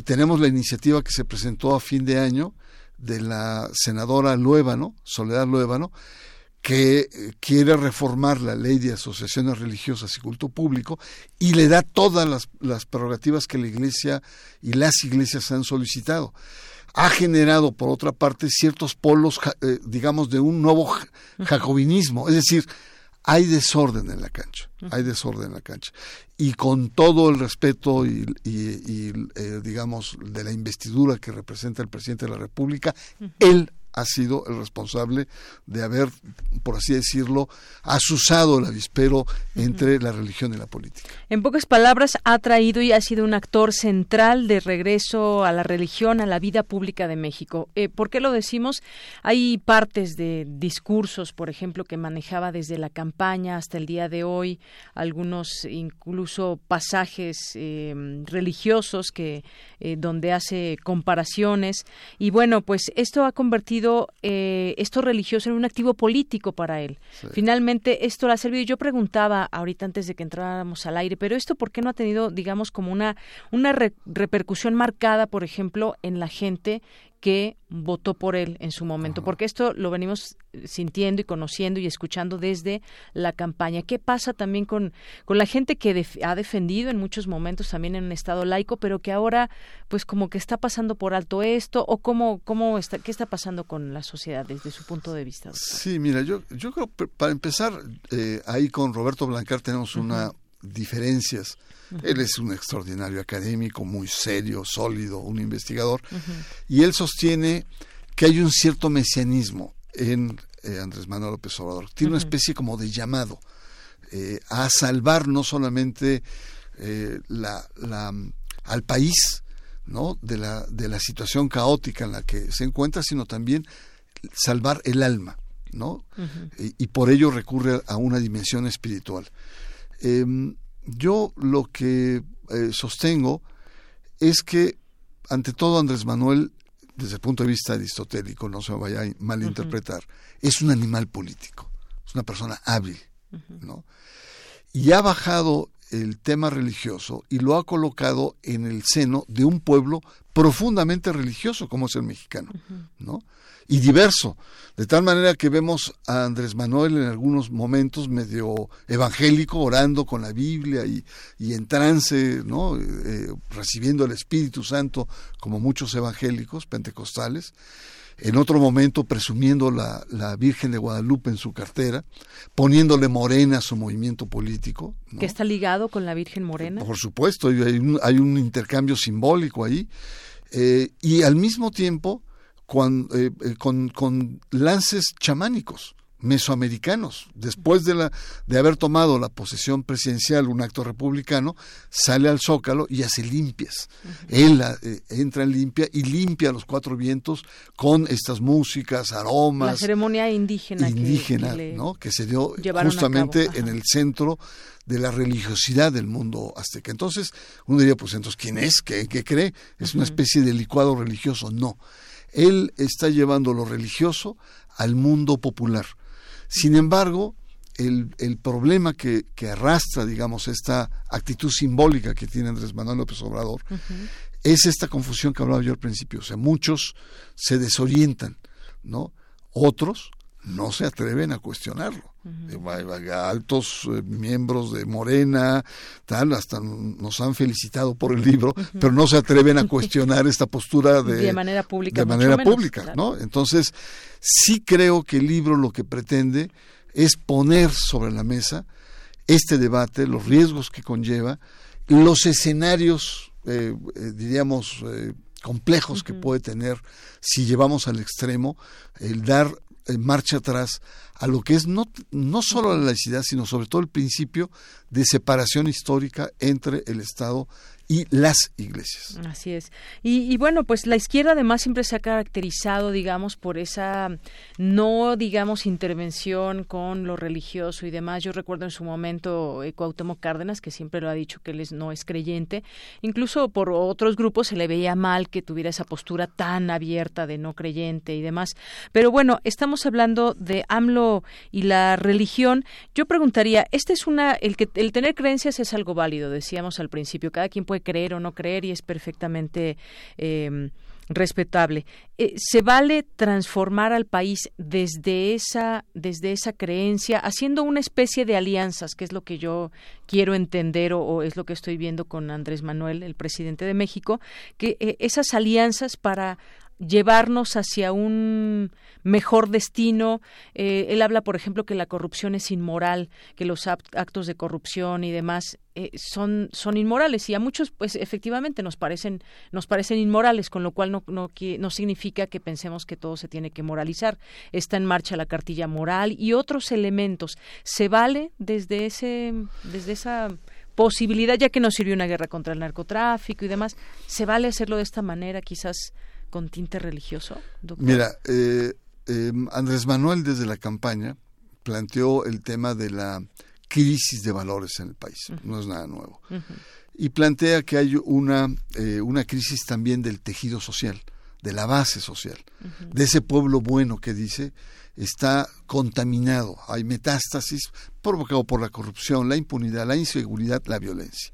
tenemos la iniciativa que se presentó a fin de año de la senadora Luébano, Soledad Luébano, que quiere reformar la ley de asociaciones religiosas y culto público y le da todas las, las prerrogativas que la iglesia y las iglesias han solicitado ha generado, por otra parte, ciertos polos, eh, digamos, de un nuevo jacobinismo. Es decir, hay desorden en la cancha, hay desorden en la cancha. Y con todo el respeto y, eh, digamos, de la investidura que representa el presidente de la República, él ha sido el responsable de haber, por así decirlo, asusado el avispero entre la religión y la política. En pocas palabras, ha traído y ha sido un actor central de regreso a la religión, a la vida pública de México. Eh, ¿Por qué lo decimos? Hay partes de discursos, por ejemplo, que manejaba desde la campaña hasta el día de hoy, algunos incluso pasajes eh, religiosos que eh, donde hace comparaciones. Y bueno, pues esto ha convertido eh, esto religioso en un activo político para él. Finalmente, esto le ha servido. Yo preguntaba ahorita antes de que entráramos al aire, pero esto, ¿por qué no ha tenido, digamos, como una, una repercusión marcada, por ejemplo, en la gente que votó por él en su momento, porque esto lo venimos sintiendo y conociendo y escuchando desde la campaña. ¿Qué pasa también con, con la gente que ha defendido en muchos momentos también en un estado laico, pero que ahora pues como que está pasando por alto esto o cómo, cómo está, qué está pasando con la sociedad desde su punto de vista? Sí, mira, yo, yo creo, para empezar, eh, ahí con Roberto Blancar tenemos una diferencias. Él es un extraordinario académico, muy serio, sólido, un investigador, y él sostiene que hay un cierto mesianismo en eh, Andrés Manuel López Obrador. Tiene una especie como de llamado eh, a salvar no solamente eh, la, la, al país ¿no? de, la, de la situación caótica en la que se encuentra, sino también salvar el alma. ¿no? y, por ello recurre a una dimensión espiritual. Em, yo lo que eh, sostengo es que, ante todo, Andrés Manuel, desde el punto de vista aristotélico, no se vaya a malinterpretar, es un animal político, es una persona hábil, ¿no? Y ha bajado el tema religioso y lo ha colocado en el seno de un pueblo profundamente religioso como es el mexicano, ¿no? y diverso, de tal manera que vemos a Andrés Manuel en algunos momentos medio evangélico, orando con la Biblia y, en trance, ¿no? Eh, recibiendo el Espíritu Santo como muchos evangélicos pentecostales, en otro momento presumiendo la, la, Virgen de Guadalupe en su cartera, poniéndole morena a su movimiento político. ¿Que está ligado con la Virgen Morena? Por supuesto, hay un, hay un intercambio simbólico ahí. Eh, y al mismo tiempo eh, eh, con, con, lances chamánicos mesoamericanos. Después de, la, de haber tomado la posesión presidencial, un acto republicano, sale al zócalo y hace limpias. Él eh, entra en limpia y limpia los cuatro vientos con estas músicas, aromas. La ceremonia indígena. Indígena, que, ¿no? que se dio justamente en el centro de la religiosidad del mundo azteca. Entonces, uno diría, pues entonces, ¿quién es? ¿Qué, qué cree? ¿Es una especie de licuado religioso? No él está llevando lo religioso al mundo popular. Sin embargo, el, el problema que, que, arrastra, digamos, esta actitud simbólica que tiene Andrés Manuel López Obrador, es esta confusión que hablaba yo al principio. O sea, muchos se desorientan, ¿no? Otros no se atreven a cuestionarlo. Altos eh, miembros de Morena, tal, hasta nos han felicitado por el libro, pero no se atreven a cuestionar esta postura de, manera pública. De manera pública, ¿no? Entonces, sí creo que el libro lo que pretende es poner sobre la mesa este debate, los riesgos que conlleva, los escenarios, eh, eh, diríamos, complejos que puede tener si llevamos al extremo el dar marcha atrás a lo que es no, no solo la laicidad, sino sobre todo el principio de separación histórica entre el Estado y las iglesias. Así es. Y, bueno, pues la izquierda además siempre se ha caracterizado, digamos, por esa no, digamos, intervención con lo religioso y demás. Yo recuerdo en su momento eh, Cárdenas, que siempre lo ha dicho que él no es creyente. Incluso por otros grupos se le veía mal que tuviera esa postura tan abierta de no creyente y demás. Pero bueno, estamos hablando de AMLO y la religión. Yo preguntaría, este es una, el que el tener creencias es algo válido, decíamos al principio. Cada quien puede creer o no creer y es perfectamente em, respetable. Eh, ¿Se vale transformar al país desde esa, desde esa creencia, haciendo una especie de alianzas, que es lo que yo quiero entender o, es lo que estoy viendo con Andrés Manuel, el presidente de México, que eh, esas alianzas para llevarnos hacia un mejor destino. Eh, él habla, por ejemplo, que la corrupción es inmoral, que los actos de corrupción y demás eh, son, son inmorales y a muchos, pues efectivamente nos parecen, nos parecen inmorales, con lo cual no, no, no significa que pensemos que todo se tiene que moralizar. Está en marcha la cartilla moral y otros elementos. ¿Se vale desde, ese, desde esa posibilidad, ya que nos sirvió una guerra contra el narcotráfico y demás, ¿se vale hacerlo de esta manera, quizás con tinte religioso? Mira, eh, eh, Andrés Manuel desde la campaña planteó el tema de la crisis de valores en el país, no es nada nuevo. Y plantea que hay una, eh, una crisis también del tejido social, de la base social, de ese pueblo bueno que dice está contaminado, hay metástasis provocado por la corrupción, la impunidad, la inseguridad, la violencia.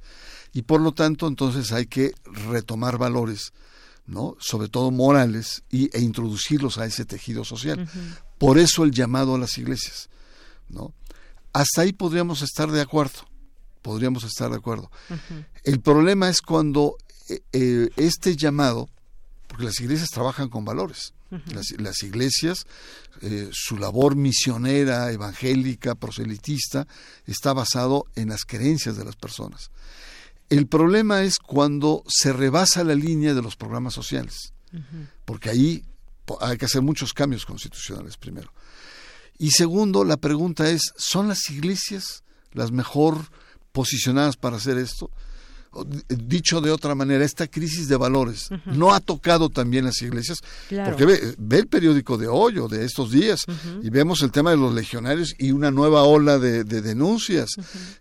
Y por lo tanto, entonces hay que retomar valores ¿no? sobre todo morales, y, e introducirlos a ese tejido social. Por eso el llamado a las iglesias. ¿no? Hasta ahí podríamos estar de acuerdo, podríamos estar de acuerdo. El problema es cuando eh, eh, este llamado, porque las iglesias trabajan con valores, las, iglesias, eh, su labor misionera, evangélica, proselitista, está basado en las creencias de las personas. El problema es cuando se rebasa la línea de los programas sociales, porque ahí hay que hacer muchos cambios constitucionales primero. Y segundo, la pregunta es, ¿son las iglesias las mejor posicionadas para hacer esto? Dicho de otra manera, esta crisis de valores no ha tocado también las iglesias, porque ve, el periódico de hoy o de estos días y vemos el tema de los legionarios y una nueva ola de, denuncias,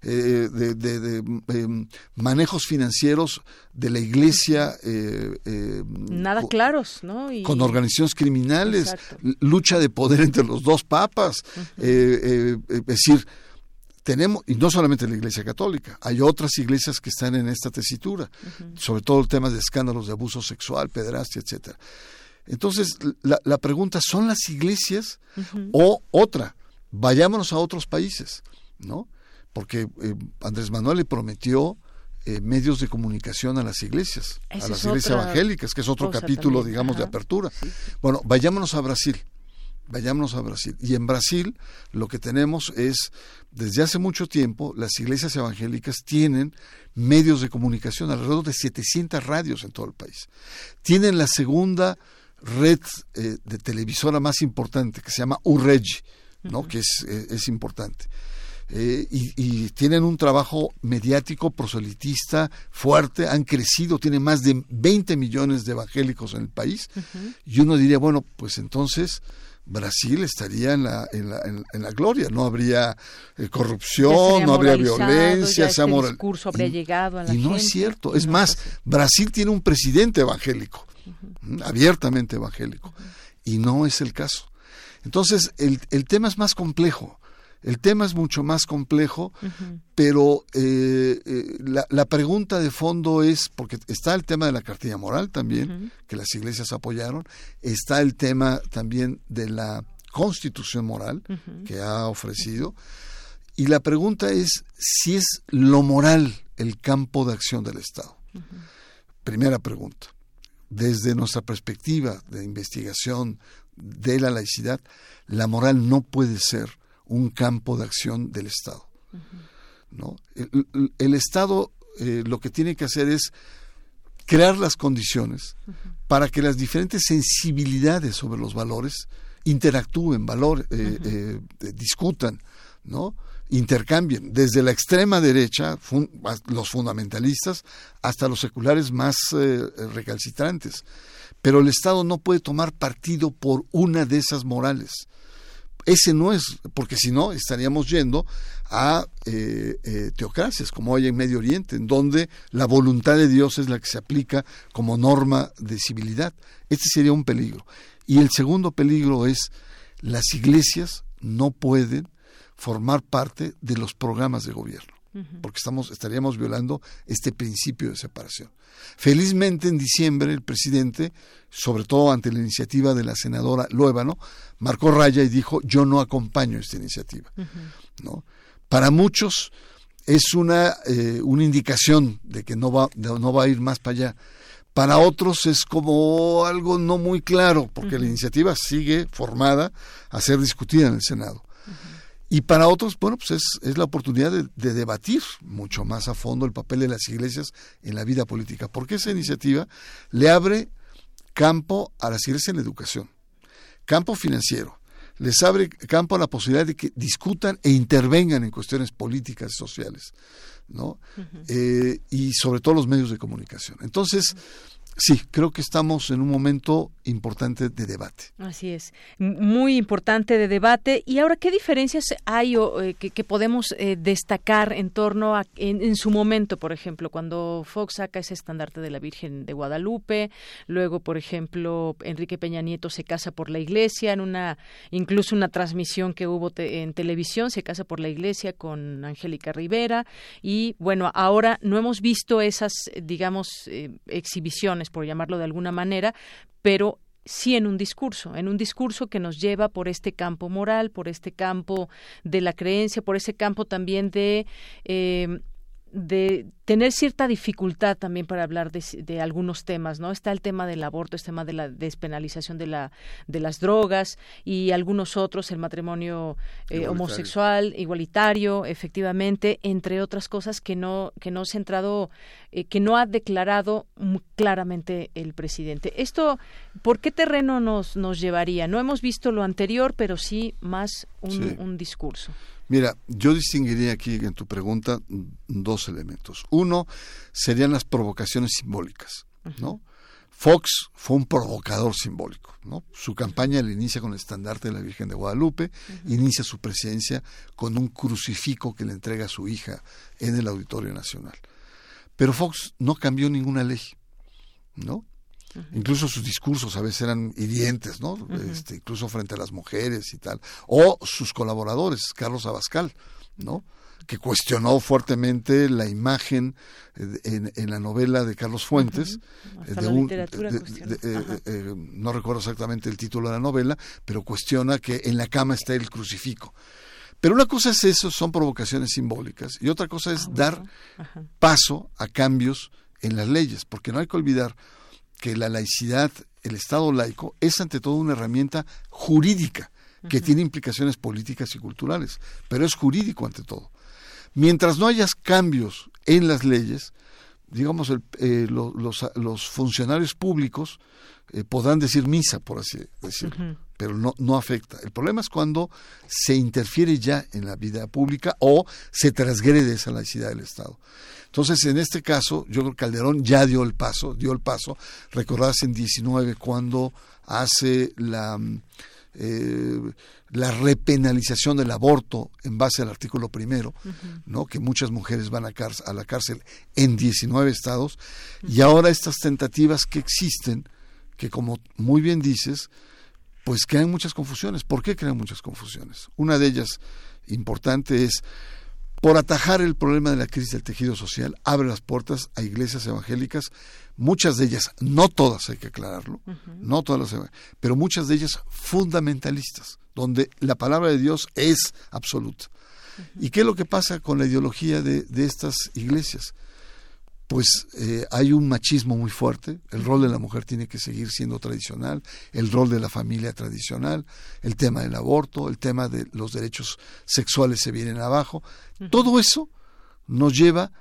eh, de, em, manejos financieros de la iglesia. Eh, eh, Nada claros, ¿no? Con organizaciones criminales, lucha de poder entre los dos papas, es decir, tenemos, y no solamente la Iglesia Católica, hay otras iglesias que están en esta tesitura, sobre todo el tema de escándalos de abuso sexual, pederastia, etcétera. Entonces, la, pregunta, ¿son las iglesias o otra? Vayámonos a otros países, ¿no? Porque eh, Andrés Manuel le prometió eh, medios de comunicación a las iglesias, a las iglesias evangélicas, que es otro capítulo, digamos, de apertura. Bueno, vayámonos a Brasil. Vayámonos a Brasil. Y en Brasil lo que tenemos es, desde hace mucho tiempo, las iglesias evangélicas tienen medios de comunicación, alrededor de 700 radios en todo el país. Tienen la segunda red eh, de televisora más importante, que se llama UREGI, ¿no? que es, eh, es importante. Eh, y, tienen un trabajo mediático proselitista fuerte, han crecido, tienen más de 20 millones de evangélicos en el país. Y uno diría, bueno, pues entonces Brasil estaría en la, en la, en, la gloria, no habría eh, corrupción, no habría violencia, se este discurso habría llegado a la y no es cierto, es más, Brasil tiene un presidente evangélico, abiertamente evangélico, y no es el caso. Entonces, el, el tema es más complejo. El tema es mucho más complejo, pero eh, eh, la, pregunta de fondo es, porque está el tema de la cartilla moral también, que las iglesias apoyaron, está el tema también de la constitución moral que ha ofrecido, y la pregunta es si es lo moral el campo de acción del Estado. Primera pregunta. Desde nuestra perspectiva de investigación de la laicidad, la moral no puede ser un campo de acción del Estado. ¿no? El, Estado eh, lo que tiene que hacer es crear las condiciones para que las diferentes sensibilidades sobre los valores interactúen, valor, eh, eh, discutan, ¿no? intercambien desde la extrema derecha, los fundamentalistas, hasta los seculares más eh, recalcitrantes. Pero el Estado no puede tomar partido por una de esas morales. Ese no es, porque si no estaríamos yendo a eh, eh, teocracias como hay en Medio Oriente, en donde la voluntad de Dios es la que se aplica como norma de civilidad. Este sería un peligro. Y el segundo peligro es las iglesias no pueden formar parte de los programas de gobierno, porque estamos, estaríamos violando este principio de separación. Felizmente en diciembre el presidente, sobre todo ante la iniciativa de la senadora Luébano, marcó raya y dijo yo no acompaño esta iniciativa. ¿no? Para muchos es una, eh, una indicación de que no va, no va a ir más para allá. Para otros es como algo no muy claro, porque la iniciativa sigue formada a ser discutida en el Senado. Y para otros, bueno, pues es, la oportunidad de, debatir mucho más a fondo el papel de las iglesias en la vida política, porque esa iniciativa le abre campo a las iglesias en la educación, campo financiero, les abre campo a la posibilidad de que discutan e intervengan en cuestiones políticas y sociales, ¿no? Eh, y sobre todo los medios de comunicación. Entonces, Sí, creo que estamos en un momento importante de debate. Así es, muy importante de debate. Y ahora, ¿qué diferencias hay o, eh, que, podemos eh, destacar en torno a, en, su momento, por ejemplo, cuando Fox saca ese estandarte de la Virgen de Guadalupe, luego, por ejemplo, Enrique Peña Nieto se casa por la iglesia, en una, incluso una transmisión que hubo en televisión, se casa por la iglesia con Angélica Rivera, y bueno, ahora no hemos visto esas, digamos, eh, exhibiciones por llamarlo de alguna manera, pero sí en un discurso, en un discurso que nos lleva por este campo moral, por este campo de la creencia, por ese campo también de eh, de tener cierta dificultad también para hablar de, algunos temas, ¿no? Está el tema del aborto, el tema de la despenalización de la de las drogas y algunos otros, el matrimonio eh, homosexual, igualitario, efectivamente, entre otras cosas que no que no se ha entrado, eh, que no ha declarado claramente el presidente. Esto, ¿por qué terreno nos nos llevaría? No hemos visto lo anterior, pero sí más un discurso. Mira, yo distinguiría aquí en tu pregunta dos elementos. Uno serían las provocaciones simbólicas, ¿no? Fox fue un provocador simbólico, ¿no? Su campaña le inicia con el estandarte de la Virgen de Guadalupe, inicia su presidencia con un crucifijo que le entrega a su hija en el Auditorio Nacional. Pero Fox no cambió ninguna ley, ¿no? Incluso sus discursos a veces eran hirientes, ¿no? este, incluso frente a las mujeres y tal. O sus colaboradores, Carlos Abascal, ¿no? que cuestionó fuertemente la imagen en, en la novela de Carlos Fuentes, de un, no recuerdo exactamente el título de la novela, pero cuestiona que en la cama está el crucifijo. Pero una cosa es eso, son provocaciones simbólicas, y otra cosa es ah, dar paso a cambios en las leyes, porque no hay que olvidar que la laicidad, el Estado laico, es ante todo una herramienta jurídica que tiene implicaciones políticas y culturales, pero es jurídico ante todo. Mientras no hayas cambios en las leyes, digamos, eh, los, funcionarios públicos eh, podrán decir misa, por así decirlo, pero no, no afecta. El problema es cuando se interfiere ya en la vida pública o se transgrede esa laicidad del Estado. Entonces, en este caso, yo creo que Calderón ya dio el paso, dio el paso. Recordás en 19 cuando hace la, eh, la repenalización del aborto en base al artículo primero, ¿no? que muchas mujeres van a, a, la cárcel en 19 estados, y ahora estas tentativas que existen, que como muy bien dices, pues crean muchas confusiones. ¿Por qué crean muchas confusiones? Una de ellas importante es por atajar el problema de la crisis del tejido social, abre las puertas a iglesias evangélicas, muchas de ellas, no todas hay que aclararlo, no todas las, pero muchas de ellas fundamentalistas, donde la palabra de Dios es absoluta. ¿Y qué es lo que pasa con la ideología de, de estas iglesias? Pues eh, hay un machismo muy fuerte, el rol de la mujer tiene que seguir siendo tradicional, el rol de la familia tradicional, el tema del aborto, el tema de los derechos sexuales se vienen abajo. Todo eso nos lleva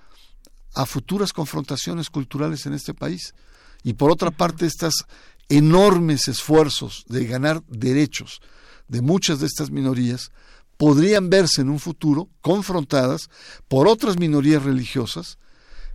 a futuras confrontaciones culturales en este país. Y por otra parte, estas enormes esfuerzos de ganar derechos de muchas de estas minorías podrían verse en un futuro confrontadas por otras minorías religiosas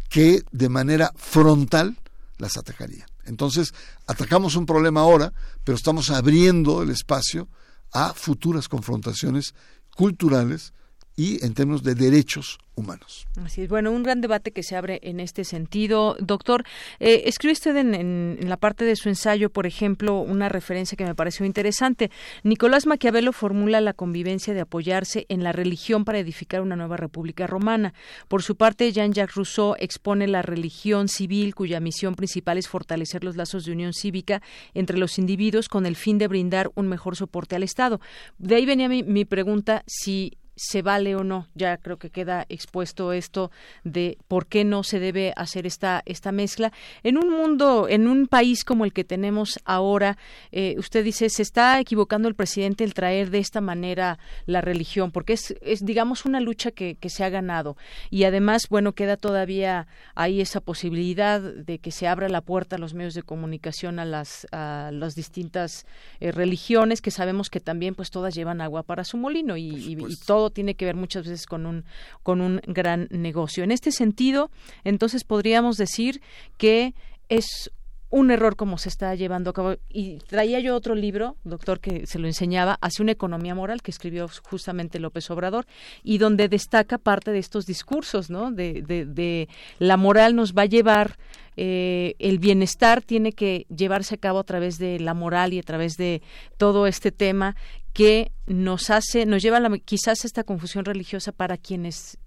que de manera frontal las atacarían. Entonces, atacamos un problema ahora, pero estamos abriendo el espacio a futuras confrontaciones culturales y en términos de derechos humanos. Así es. Bueno, un gran debate que se abre en este sentido. Doctor, eh, escribe usted en, la parte de su ensayo, por ejemplo, una referencia que me pareció interesante. Nicolás Maquiavelo formula la convivencia de apoyarse en la religión para edificar una nueva república romana. Por su parte, Jean-Jacques Rousseau expone la religión civil cuya misión principal es fortalecer los lazos de unión cívica entre los individuos con el fin de brindar un mejor soporte al Estado. De ahí venía mi pregunta si se vale o no. Ya creo que queda expuesto esto de por qué no se debe hacer esta esta mezcla en un mundo, en un país como el que tenemos ahora. Eh, usted dice se está equivocando el presidente el traer de esta manera la religión, porque es, es digamos una lucha que, que se ha ganado y además bueno queda todavía ahí esa posibilidad de que se abra la puerta a los medios de comunicación a las a las distintas eh, religiones que sabemos que también pues todas llevan agua para su molino y, y todo tiene que ver muchas veces con un, con un gran negocio. En este sentido, entonces podríamos decir que es un error como se está llevando a cabo. Y traía yo otro libro, doctor, que se lo enseñaba, hacia una economía moral, que escribió justamente López Obrador, y donde destaca parte de estos discursos, ¿no? De, de, la moral nos va a llevar, eh, el bienestar tiene que llevarse a cabo a través de la moral y a través de todo este tema que nos hace, nos lleva a la, quizás esta confusión religiosa para quienes,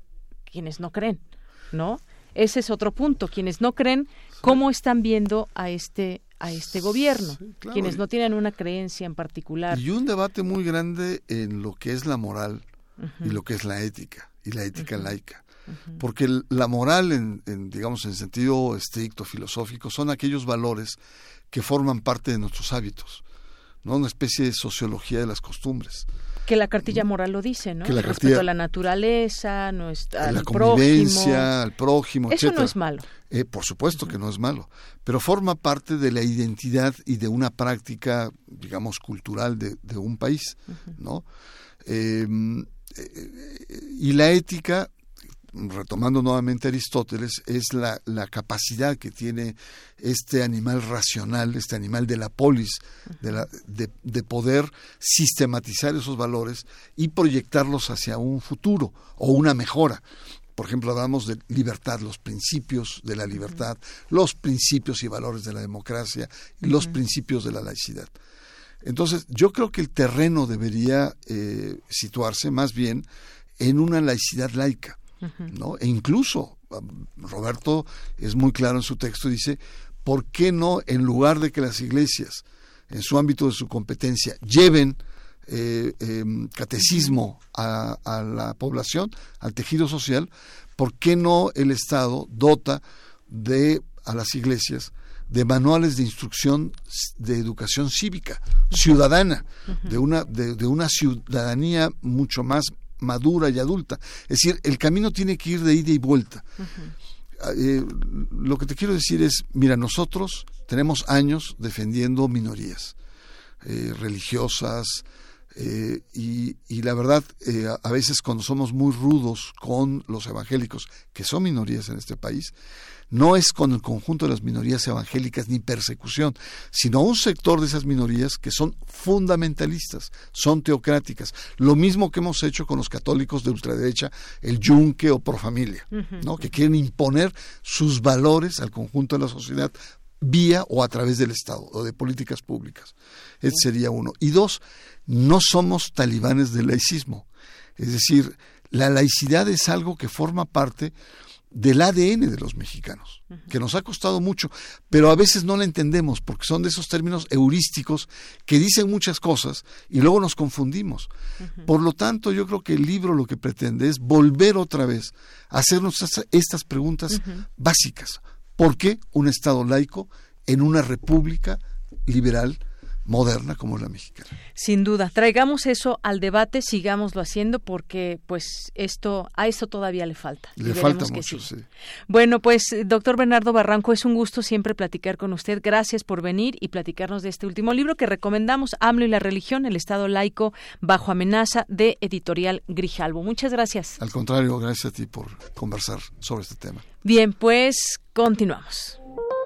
quienes no creen, ¿no? Ese es otro punto. Quienes no creen, ¿cómo están viendo a este a este gobierno, quienes no tienen una creencia en particular. Y un debate muy grande en lo que es la moral y lo que es la ética, y la ética laica. Porque la moral, en, en, digamos, en sentido estricto, filosófico, son aquellos valores que forman parte de nuestros hábitos. ¿No? Una especie de sociología de las costumbres. Que la cartilla moral lo dice, ¿no? Que la Respecto a la naturaleza, nuestra, la convivencia, al prójimo, Eso no es malo. Eh, por supuesto que no es malo, pero forma parte de la identidad y de una práctica, digamos, cultural de, un país, ¿no? Em, eh, y la ética retomando nuevamente Aristóteles, es la, la, capacidad que tiene este animal racional, este animal de la polis, de, la, de, de, poder sistematizar esos valores y proyectarlos hacia un futuro o una mejora. Por ejemplo, hablamos de libertad, los principios de la libertad, los principios y valores de la democracia, y los principios de la laicidad. Entonces, yo creo que el terreno debería eh, situarse más bien en una laicidad laica ¿no? E incluso um, Roberto es muy claro en su texto, dice, ¿por qué no en lugar de que las iglesias, en su ámbito de su competencia, lleven eh, em, catecismo a, la población, al tejido social, ¿por qué no el Estado dota de a las iglesias de manuales de instrucción de educación cívica, ciudadana, de una, de una ciudadanía mucho más madura y adulta. Es decir, el camino tiene que ir de ida y vuelta. Eh, lo que te quiero decir es, mira, nosotros tenemos años defendiendo minorías eh, religiosas, eh, y, y, la verdad, a veces cuando somos muy rudos con los evangélicos, que son minorías en este país, no es con el conjunto de las minorías evangélicas ni persecución, sino un sector de esas minorías que son fundamentalistas, son teocráticas. Lo mismo que hemos hecho con los católicos de ultraderecha, el yunque o por familia, ¿no? que quieren imponer sus valores al conjunto de la sociedad vía o a través del Estado o de políticas públicas. Ese sería uno. Y dos, no somos talibanes del laicismo. Es decir, la laicidad es algo que forma parte del ADN de los mexicanos, que nos ha costado mucho, pero a veces no la entendemos porque son de esos términos heurísticos que dicen muchas cosas y luego nos confundimos. Por lo tanto, yo creo que el libro lo que pretende es volver otra vez a hacernos estas preguntas básicas. ¿Por qué un Estado laico en una república liberal moderna como la mexicana. Sin duda, traigamos eso al debate, sigámoslo haciendo porque pues esto a esto todavía le falta. Le falta mucho, sí. Bueno, pues doctor Bernardo Barranco, es un gusto siempre platicar con usted. Gracias por venir y platicarnos de este último libro que recomendamos, AMLO y la religión, el Estado laico bajo amenaza de Editorial Grijalvo. Muchas gracias. Al contrario, gracias a ti por conversar sobre este tema. Bien, pues continuamos.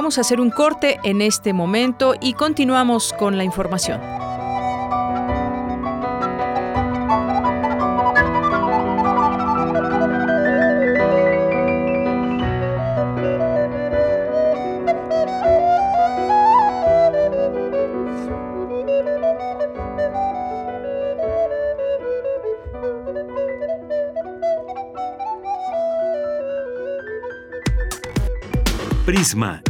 Vamos a hacer un corte en este momento y continuamos con la información. Prisma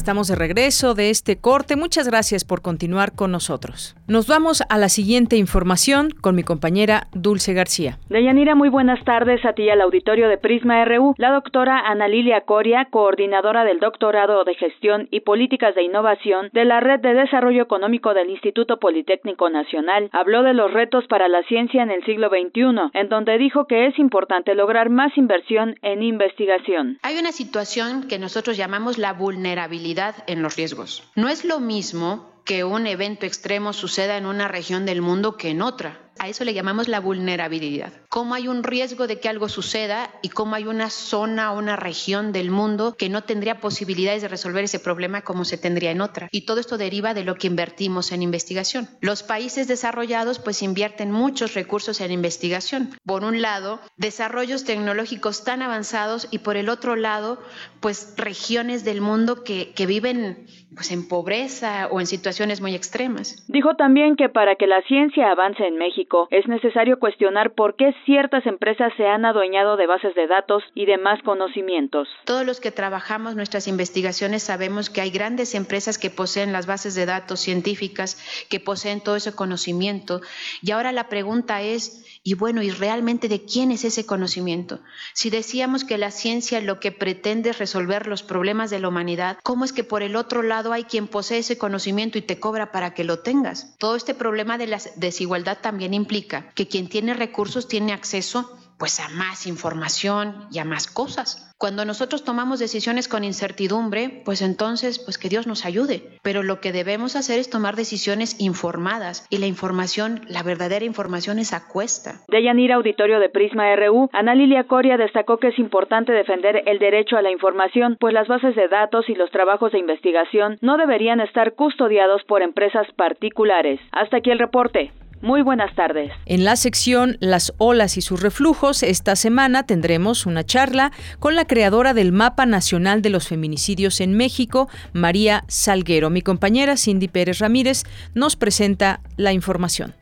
Estamos de regreso de este corte. Muchas gracias por continuar con nosotros. Nos vamos a la siguiente información con mi compañera Dulce García. Deyanira, muy buenas tardes a ti al auditorio de Prisma RU. La doctora Ana Lilia Coria, coordinadora del doctorado de Gestión y Políticas de Innovación de la Red de Desarrollo Económico del Instituto Politécnico Nacional, habló de los retos para la ciencia en el siglo XXI, en donde dijo que es importante lograr más inversión en investigación. Hay una situación que nosotros llamamos la vulnerabilidad en los riesgos. No es lo mismo que un evento extremo suceda en una región del mundo que en otra. A eso le llamamos la vulnerabilidad. Cómo hay un riesgo de que algo suceda y cómo hay una zona o una región del mundo que no tendría posibilidades de resolver ese problema como se tendría en otra. Y todo esto deriva de lo que invertimos en investigación. Los países desarrollados pues invierten muchos recursos en investigación. Por un lado, desarrollos tecnológicos tan avanzados y por el otro lado, pues regiones del mundo que, que viven pues en pobreza o en situaciones muy extremas. Dijo también que para que la ciencia avance en México es necesario cuestionar por qué ciertas empresas se han adueñado de bases de datos y demás conocimientos. Todos los que trabajamos nuestras investigaciones sabemos que hay grandes empresas que poseen las bases de datos científicas, que poseen todo ese conocimiento y ahora la pregunta es y bueno, ¿y realmente de quién es ese conocimiento? Si decíamos que la ciencia lo que pretende es resolver los problemas de la humanidad, ¿cómo es que por el otro lado hay quien posee ese conocimiento y te cobra para que lo tengas? Todo este problema de la desigualdad también implica que quien tiene recursos tiene acceso pues a más información y a más cosas. Cuando nosotros tomamos decisiones con incertidumbre, pues entonces, pues que Dios nos ayude. Pero lo que debemos hacer es tomar decisiones informadas y la información, la verdadera información es a cuesta. De Yanira Auditorio de Prisma RU, Ana Lilia Coria destacó que es importante defender el derecho a la información, pues las bases de datos y los trabajos de investigación no deberían estar custodiados por empresas particulares. Hasta aquí el reporte. Muy buenas tardes. En la sección Las olas y sus reflujos, esta semana tendremos una charla con la creadora del Mapa Nacional de los Feminicidios en México, María Salguero. Mi compañera Cindy Pérez Ramírez nos presenta la información.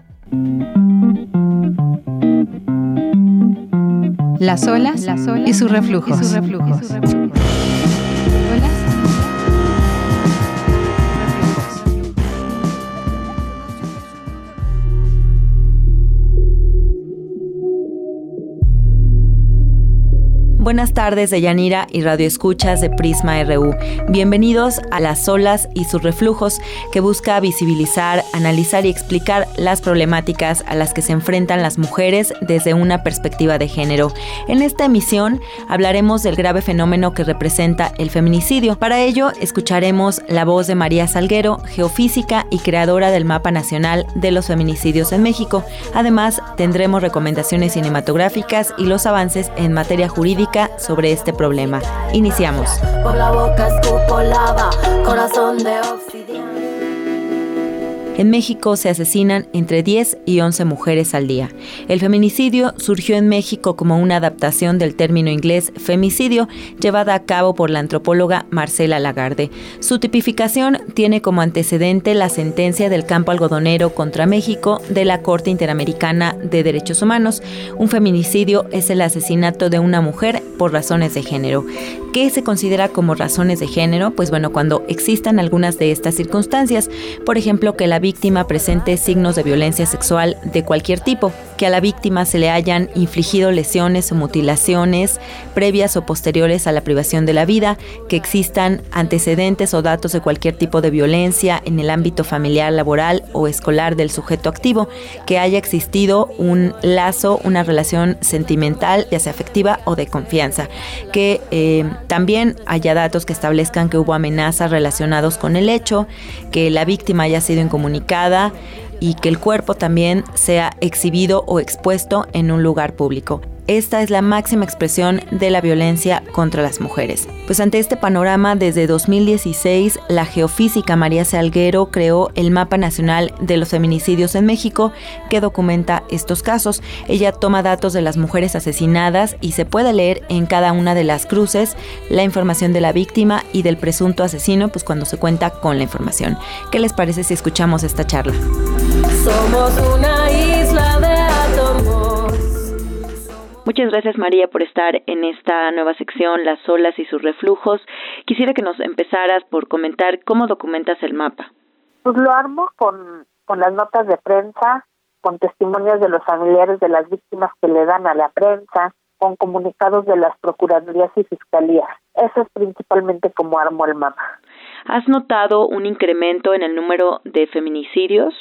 Las olas, y sus reflujos. Y sus reflujos. Buenas tardes de Yanira y Radio Escuchas de Prisma RU. Bienvenidos a Las olas y sus reflujos que busca visibilizar, analizar y explicar las problemáticas a las que se enfrentan las mujeres desde una perspectiva de género. En esta emisión hablaremos del grave fenómeno que representa el feminicidio. Para ello escucharemos la voz de María Salguero, geofísica y creadora del Mapa Nacional de los Feminicidios en México. Además, tendremos recomendaciones cinematográficas y los avances en materia jurídica sobre este problema. Iniciamos. En México se asesinan entre 10 y 11 mujeres al día. El feminicidio surgió en México como una adaptación del término inglés femicidio llevada a cabo por la antropóloga Marcela Lagarde. Su tipificación tiene como antecedente la sentencia del campo algodonero contra México de la Corte Interamericana de Derechos Humanos. Un feminicidio es el asesinato de una mujer por razones de género. ¿Qué se considera como razones de género? Pues bueno, cuando existan algunas de estas circunstancias, por ejemplo, que la víctima presente signos de violencia sexual de cualquier tipo, que a la víctima se le hayan infligido lesiones o mutilaciones previas o posteriores a la privación de la vida, que existan antecedentes o datos de cualquier tipo de violencia en el ámbito familiar, laboral o escolar del sujeto activo, que haya existido un lazo, una relación sentimental, ya sea afectiva o de confianza, que eh, también haya datos que establezcan que hubo amenazas relacionados con el hecho, que la víctima haya sido incomunicada y que el cuerpo también sea exhibido o expuesto en un lugar público. Esta es la máxima expresión de la violencia contra las mujeres. Pues ante este panorama, desde 2016, la geofísica María Salguero creó el Mapa Nacional de los Feminicidios en México, que documenta estos casos. Ella toma datos de las mujeres asesinadas y se puede leer en cada una de las cruces la información de la víctima y del presunto asesino, pues cuando se cuenta con la información. ¿Qué les parece si escuchamos esta charla? Somos una Muchas gracias María por estar en esta nueva sección, las olas y sus reflujos. Quisiera que nos empezaras por comentar cómo documentas el mapa. Pues lo armo con, con las notas de prensa, con testimonios de los familiares de las víctimas que le dan a la prensa, con comunicados de las procuradurías y fiscalías. Eso es principalmente como armo el mapa. ¿Has notado un incremento en el número de feminicidios?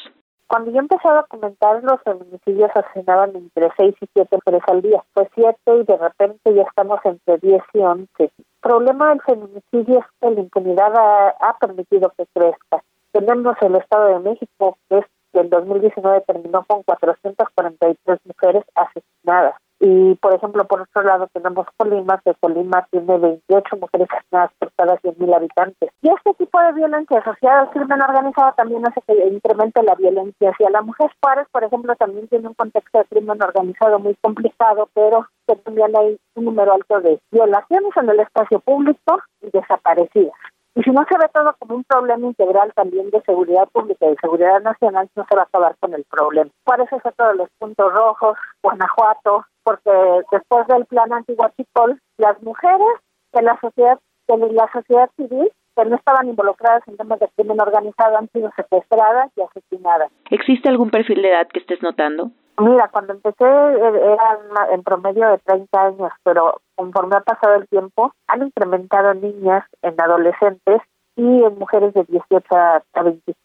Cuando yo empecé a documentar, los feminicidios asesinaban entre 6 y 7 mujeres al día. Fue 7 y de repente ya estamos entre 10 y 11. El problema del feminicidio es que la impunidad ha, permitido que crezca. Tenemos el Estado de México, que es que en 2019 terminó con 443 mujeres asesinadas. Y, por ejemplo, por otro lado tenemos Colima, que Colima tiene 28 mujeres asesinadas por cada 100.000 habitantes. Y este tipo de violencia asociada al crimen organizado también hace que incremente la violencia hacia la mujer. Juárez, por ejemplo, también tiene un contexto de crimen organizado muy complicado, pero que también hay un número alto de violaciones en el espacio público y desaparecidas. Y si no se ve todo como un problema integral también de seguridad pública y de seguridad nacional, no se va a acabar con el problema. Juárez es otro de los puntos rojos, Guanajuato, porque después del plan antiguachipol, las mujeres de la sociedad de la sociedad civil que no estaban involucradas en temas de crimen organizado han sido secuestradas y asesinadas. ¿Existe algún perfil de edad que estés notando? Mira, cuando empecé eh, eran en promedio de 30 años, pero conforme ha pasado el tiempo, han incrementado niñas en adolescentes y en mujeres de 18 a 25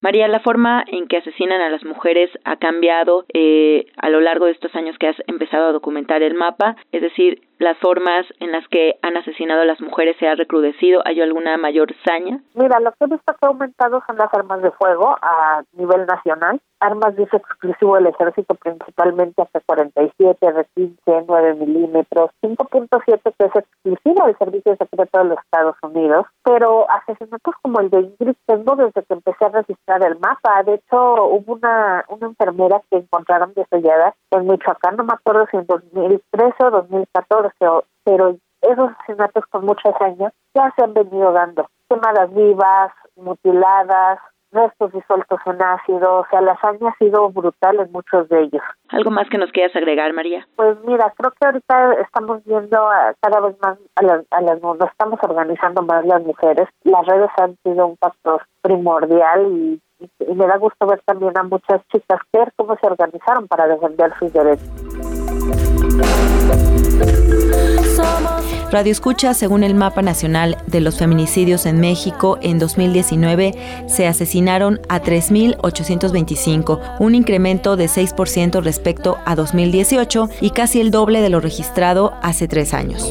María, la forma en que asesinan a las mujeres ha cambiado eh, a lo largo de estos años que has empezado a documentar el mapa, es decir, las formas en las que han asesinado a las mujeres se ha recrudecido, ¿hay alguna mayor saña? Mira, lo que he visto que ha aumentado son las armas de fuego a nivel nacional, armas de uso exclusivo del ejército principalmente hasta 47, de 15, 9 milímetros, 5.7 que es exclusivo del Servicio Secreto de los Estados Unidos, pero asesinatos como el de Ingrid tengo desde que empecé a registrar el mapa, de hecho hubo una, una enfermera que encontraron desollada en Michoacán, no me acuerdo si en 2013 o 2014, pero esos asesinatos con muchos años ya se han venido dando, quemadas vivas, mutiladas, restos disueltos en ácido, o sea, la hazaña ha sido brutal en muchos de ellos. ¿Algo más que nos quieras agregar, María? Pues mira, creo que ahorita estamos viendo cada vez más a las, a las nos estamos organizando más las mujeres. Las redes han sido un factor primordial y, y me da gusto ver también a muchas chicas ver cómo se organizaron para defender sus derechos. Radio Escucha, según el Mapa Nacional de los Feminicidios en México, en 2019 se asesinaron a 3.825, un incremento de 6% respecto a 2018 y casi el doble de lo registrado hace tres años.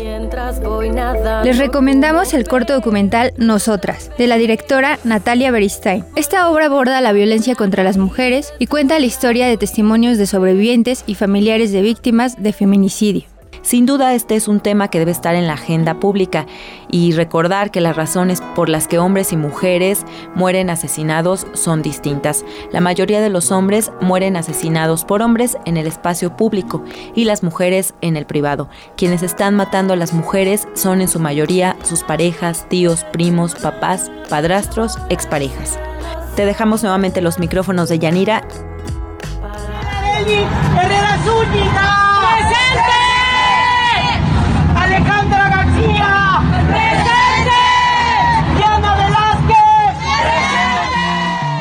Les recomendamos el corto documental Nosotras, de la directora Natalia Beristain. Esta obra aborda la violencia contra las mujeres y cuenta la historia de testimonios de sobrevivientes y familiares de víctimas de feminicidio. Sin duda este es un tema que debe estar en la agenda pública y recordar que las razones por las que hombres y mujeres mueren asesinados son distintas. La mayoría de los hombres mueren asesinados por hombres en el espacio público y las mujeres en el privado. Quienes están matando a las mujeres son en su mayoría sus parejas, tíos, primos, papás, padrastros, exparejas. Te dejamos nuevamente los micrófonos de Yanira.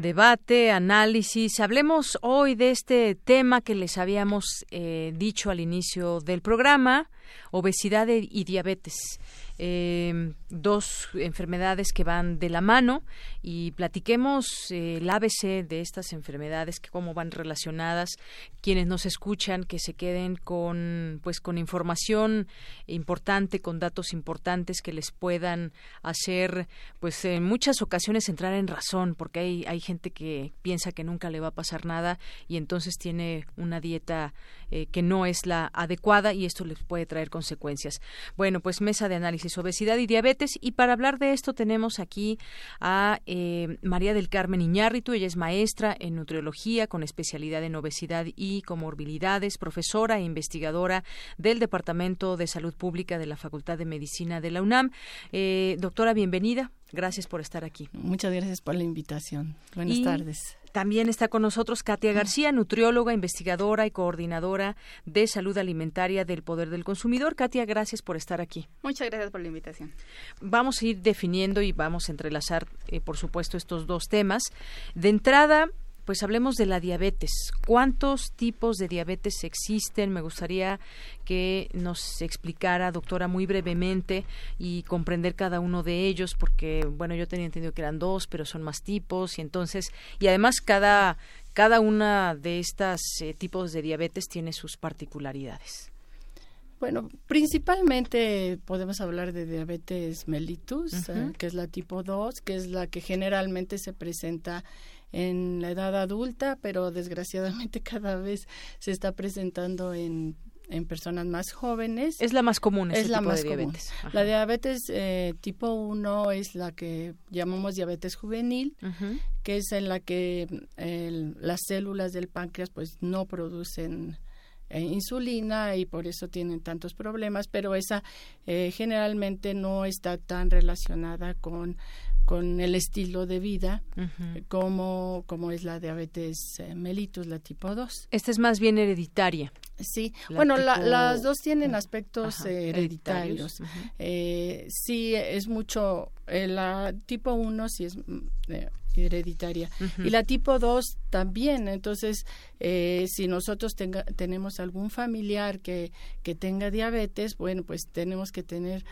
Debate, análisis. Hablemos hoy de este tema que les habíamos eh, dicho al inicio del programa, obesidad y diabetes. Eh, dos enfermedades que van de la mano y platiquemos eh, el ABC de estas enfermedades, que cómo van relacionadas, quienes nos escuchan, que se queden con, pues, con información importante, con datos importantes que les puedan hacer, pues, en muchas ocasiones entrar en razón, porque hay, hay gente que piensa que nunca le va a pasar nada y entonces tiene una dieta eh, que no es la adecuada y esto les puede traer consecuencias. Bueno, pues mesa de análisis obesidad y diabetes. Y para hablar de esto tenemos aquí a eh, María del Carmen Iñárritu. Ella es maestra en nutriología con especialidad en obesidad y comorbilidades, profesora e investigadora del Departamento de Salud Pública de la Facultad de Medicina de la UNAM. Eh, doctora, bienvenida. Gracias por estar aquí. Muchas gracias por la invitación. Buenas tardes. También está con nosotros Katia García, nutrióloga, investigadora y coordinadora de salud alimentaria del Poder del Consumidor. Katia, gracias por estar aquí. Muchas gracias por la invitación. Vamos a ir definiendo y vamos a entrelazar, eh, por supuesto, estos dos temas. De entrada, pues hablemos de la diabetes. ¿Cuántos tipos de diabetes existen? Me gustaría que nos explicara, doctora, muy brevemente y comprender cada uno de ellos, porque, bueno, yo tenía entendido que eran dos, pero son más tipos y entonces, y además cada, cada una de estas eh, tipos de diabetes tiene sus particularidades. Bueno, principalmente podemos hablar de diabetes mellitus, eh, que es la tipo 2, que es la que generalmente se presenta en la edad adulta, pero desgraciadamente <laughs> cada vez se está presentando en en personas más jóvenes. Es la más común, es la más de diabetes. La diabetes eh, tipo 1 es la que llamamos diabetes juvenil, que es en la que las células del páncreas pues no producen eh, insulina y por eso tienen tantos problemas, pero esa eh, generalmente no está tan relacionada con con el estilo de vida como, como es la diabetes eh, mellitus, la tipo 2. Esta es más bien hereditaria. Sí, bueno, las dos tienen aspectos hereditarios. Eh, sí, es mucho, eh, la tipo 1 sí es mm, hereditaria y la tipo 2 también. Entonces, si nosotros tenga, tenemos algún familiar que, que tenga diabetes, bueno, pues tenemos que tener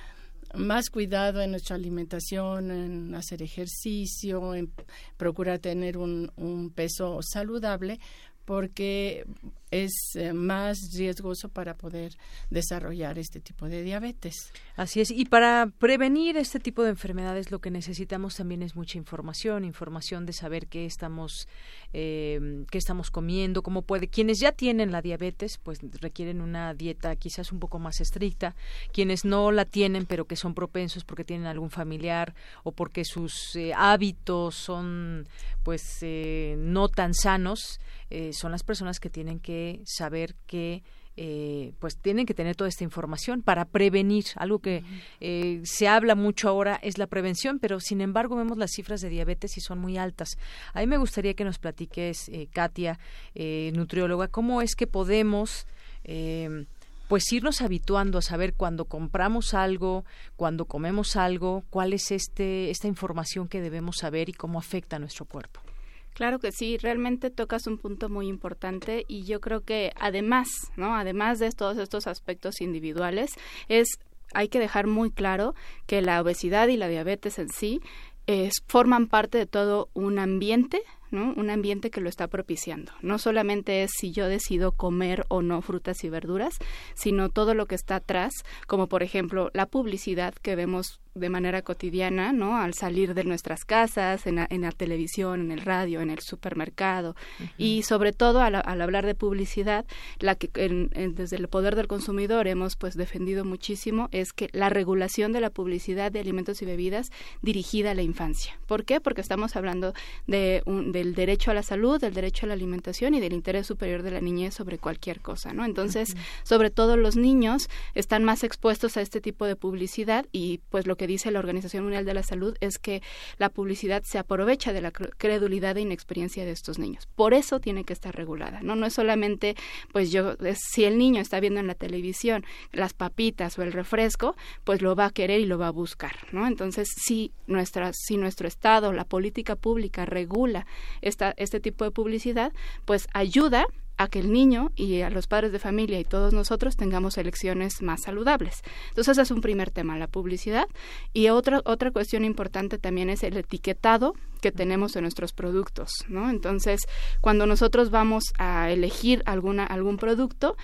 más cuidado en nuestra alimentación, en hacer ejercicio, en procurar tener un, un peso saludable, porque es eh, más riesgoso para poder desarrollar este tipo de diabetes. Así es. Y para prevenir este tipo de enfermedades lo que necesitamos también es mucha información, información de saber qué estamos, eh, qué estamos comiendo, cómo puede. Quienes ya tienen la diabetes, pues requieren una dieta quizás un poco más estricta. Quienes no la tienen, pero que son propensos porque tienen algún familiar o porque sus eh, hábitos son, pues, no tan sanos, son las personas que tienen que saber que eh, pues tienen que tener toda esta información para prevenir. Algo que eh, se habla mucho ahora es la prevención, pero sin embargo vemos las cifras de diabetes y son muy altas. A mí me gustaría que nos platiques, eh, Katia, nutrióloga, cómo es que podemos pues irnos habituando a saber cuando compramos algo, cuando comemos algo, cuál es este esta información que debemos saber y cómo afecta a nuestro cuerpo. Claro que sí, realmente tocas un punto muy importante y yo creo que además, ¿no? Además de todos estos aspectos individuales, es hay que dejar muy claro que la obesidad y la diabetes en sí es, forman parte de todo un ambiente ¿no? Un ambiente que lo está propiciando. No solamente es si yo decido comer o no frutas y verduras, sino todo lo que está atrás, como por ejemplo la publicidad que vemos de manera cotidiana, ¿no? Al salir de nuestras casas, en la, televisión, en el radio, en el supermercado y sobre todo al, hablar de publicidad, la que desde el poder del consumidor hemos pues defendido muchísimo es que la regulación de la publicidad de alimentos y bebidas dirigida a la infancia. ¿Por qué? Porque estamos hablando de un, del derecho a la salud, del derecho a la alimentación y del interés superior de la niñez sobre cualquier cosa, ¿no? Entonces, sobre todo los niños están más expuestos a este tipo de publicidad y pues lo que dice la Organización Mundial de la Salud es que la publicidad se aprovecha de la credulidad e inexperiencia de estos niños. Por eso tiene que estar regulada, ¿no? No es solamente, pues yo, si el niño está viendo en la televisión las papitas o el refresco, pues lo va a querer y lo va a buscar, ¿no? Entonces, si, nuestra, si nuestro Estado, la política pública regula esta, este tipo de publicidad, pues ayuda a que el niño y a los padres de familia y todos nosotros tengamos elecciones más saludables. Entonces ese es un primer tema, la publicidad. Y otra, otra cuestión importante también es el etiquetado que tenemos en nuestros productos, ¿no? Entonces, cuando nosotros vamos a elegir alguna, algún producto,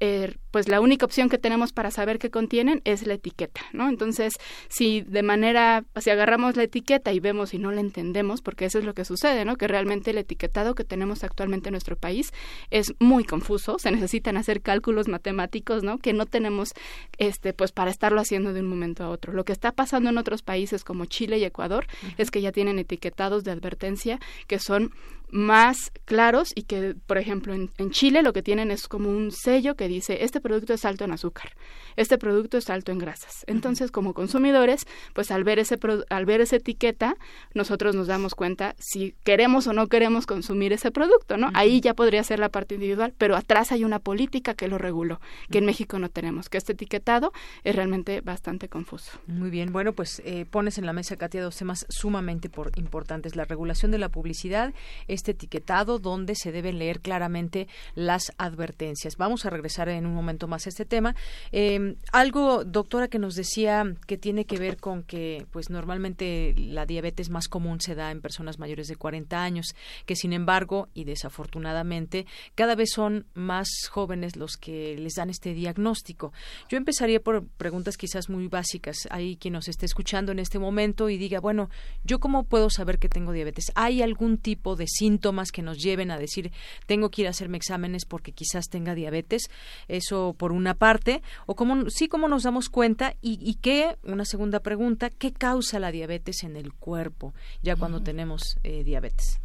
eh, pues la única opción que tenemos para saber qué contienen es la etiqueta, ¿no? Entonces, si de manera, si agarramos la etiqueta y vemos y no la entendemos, porque eso es lo que sucede, ¿no? Que realmente el etiquetado que tenemos actualmente en nuestro país es muy confuso, se necesitan hacer cálculos matemáticos, ¿no? Que no tenemos, este, pues para estarlo haciendo de un momento a otro. Lo que está pasando en otros países como Chile y Ecuador es que ya tienen etiquetados de advertencia que son más claros y que, por ejemplo, en, en Chile lo que tienen es como un sello que dice, este producto es alto en azúcar, este producto es alto en grasas. Entonces, como consumidores, pues al ver ese al ver esa etiqueta, nosotros nos damos cuenta si queremos o no queremos consumir ese producto, ¿no? Ahí ya podría ser la parte individual, pero atrás hay una política que lo reguló, que en México no tenemos, que este etiquetado es realmente bastante confuso. Muy bien, bueno, pues eh, pones en la mesa, Katia, dos temas sumamente por, importantes, la regulación de la publicidad, este etiquetado donde se deben leer claramente las advertencias. Vamos a regresar en un momento más a este tema. Em, algo, doctora, que nos decía que tiene que ver con que, pues normalmente la diabetes más común se da en personas mayores de 40 años, que sin embargo, y desafortunadamente, cada vez son más jóvenes los que les dan este diagnóstico. Yo empezaría por preguntas quizás muy básicas. Hay quien nos esté escuchando en este momento y diga, bueno, ¿yo cómo puedo saber que tengo diabetes? ¿Hay algún tipo de síntomas que nos lleven a decir, tengo que ir a hacerme exámenes porque quizás tenga diabetes? Eso por una parte. O cómo, sí, cómo nos damos cuenta y, y qué, una segunda pregunta, ¿qué causa la diabetes en el cuerpo ya cuando tenemos eh, diabetes?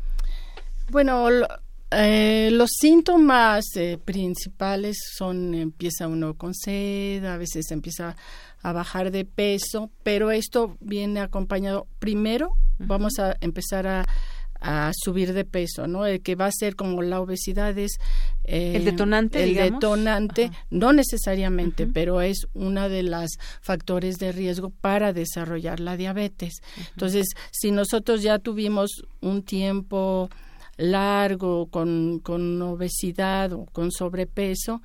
Bueno, eh, los síntomas eh, principales son empieza uno con sed, a veces empieza a bajar de peso, pero esto viene acompañado primero, vamos a empezar a a subir de peso, ¿no? El que va a ser como la obesidad es el detonante, el detonante, no necesariamente, pero es una de las factores de riesgo para desarrollar la diabetes. Entonces, si nosotros ya tuvimos un tiempo largo con, con obesidad o con sobrepeso,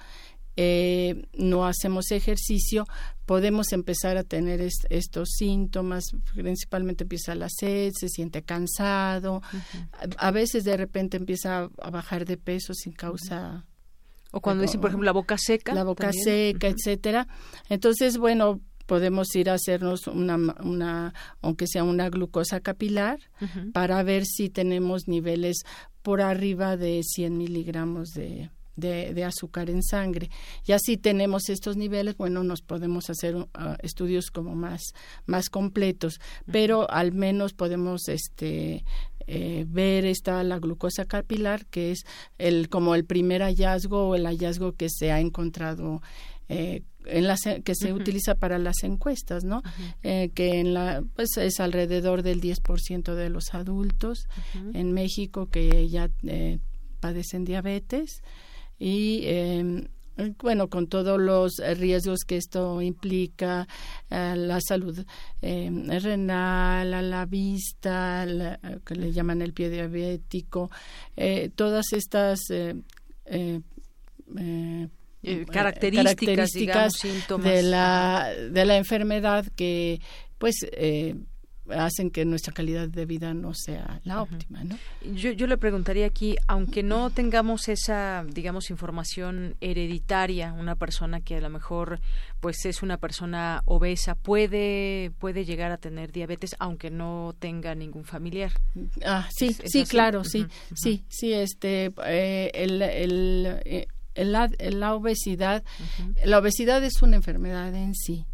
eh, no hacemos ejercicio, podemos empezar a tener estos síntomas, principalmente empieza la sed, se siente cansado, a, veces de repente empieza a bajar de peso sin causa. O cuando dicen, por ejemplo, la boca seca. La boca seca, etcétera. Entonces, bueno, podemos ir a hacernos una, una aunque sea una glucosa capilar, para ver si tenemos niveles por arriba de 100 miligramos de, de, azúcar en sangre. Y así tenemos estos niveles, bueno, nos podemos hacer uh, estudios como más, más completos, pero al menos podemos este, eh, ver esta la glucosa capilar, que es el, como el primer hallazgo o el hallazgo que se ha encontrado eh, en la, que se utiliza para las encuestas, ¿no? Eh, que en la pues es alrededor del 10% de los adultos en México que ya eh, padecen diabetes y eh, bueno, con todos los riesgos que esto implica, eh, la salud eh, renal, a la vista, que le llaman el pie diabético, eh, todas estas características, de la de la enfermedad que pues hacen que nuestra calidad de vida no sea la óptima, ¿no? Yo, yo le preguntaría aquí, aunque no tengamos esa, digamos, información hereditaria, una persona que a lo mejor, pues, es una persona obesa, puede puede llegar a tener diabetes, aunque no tenga ningún familiar. Ah, sí, sí, claro, sí, sí, sí, este, eh, el, el eh, la, la, obesidad, la obesidad es una enfermedad en sí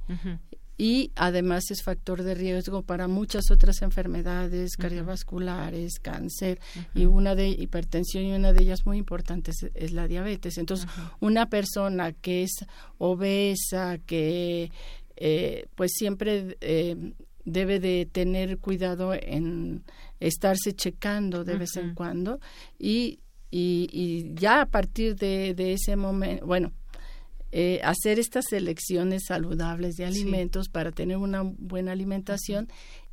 y además es factor de riesgo para muchas otras enfermedades cardiovasculares, cáncer y una de hipertensión y una de ellas muy importante es, la diabetes. Entonces, una persona que es obesa, que eh, pues siempre eh, debe de tener cuidado en estarse checando de vez en cuando y, y, y ya a partir de, de ese momento, bueno, eh, hacer estas selecciones saludables de alimentos para tener una buena alimentación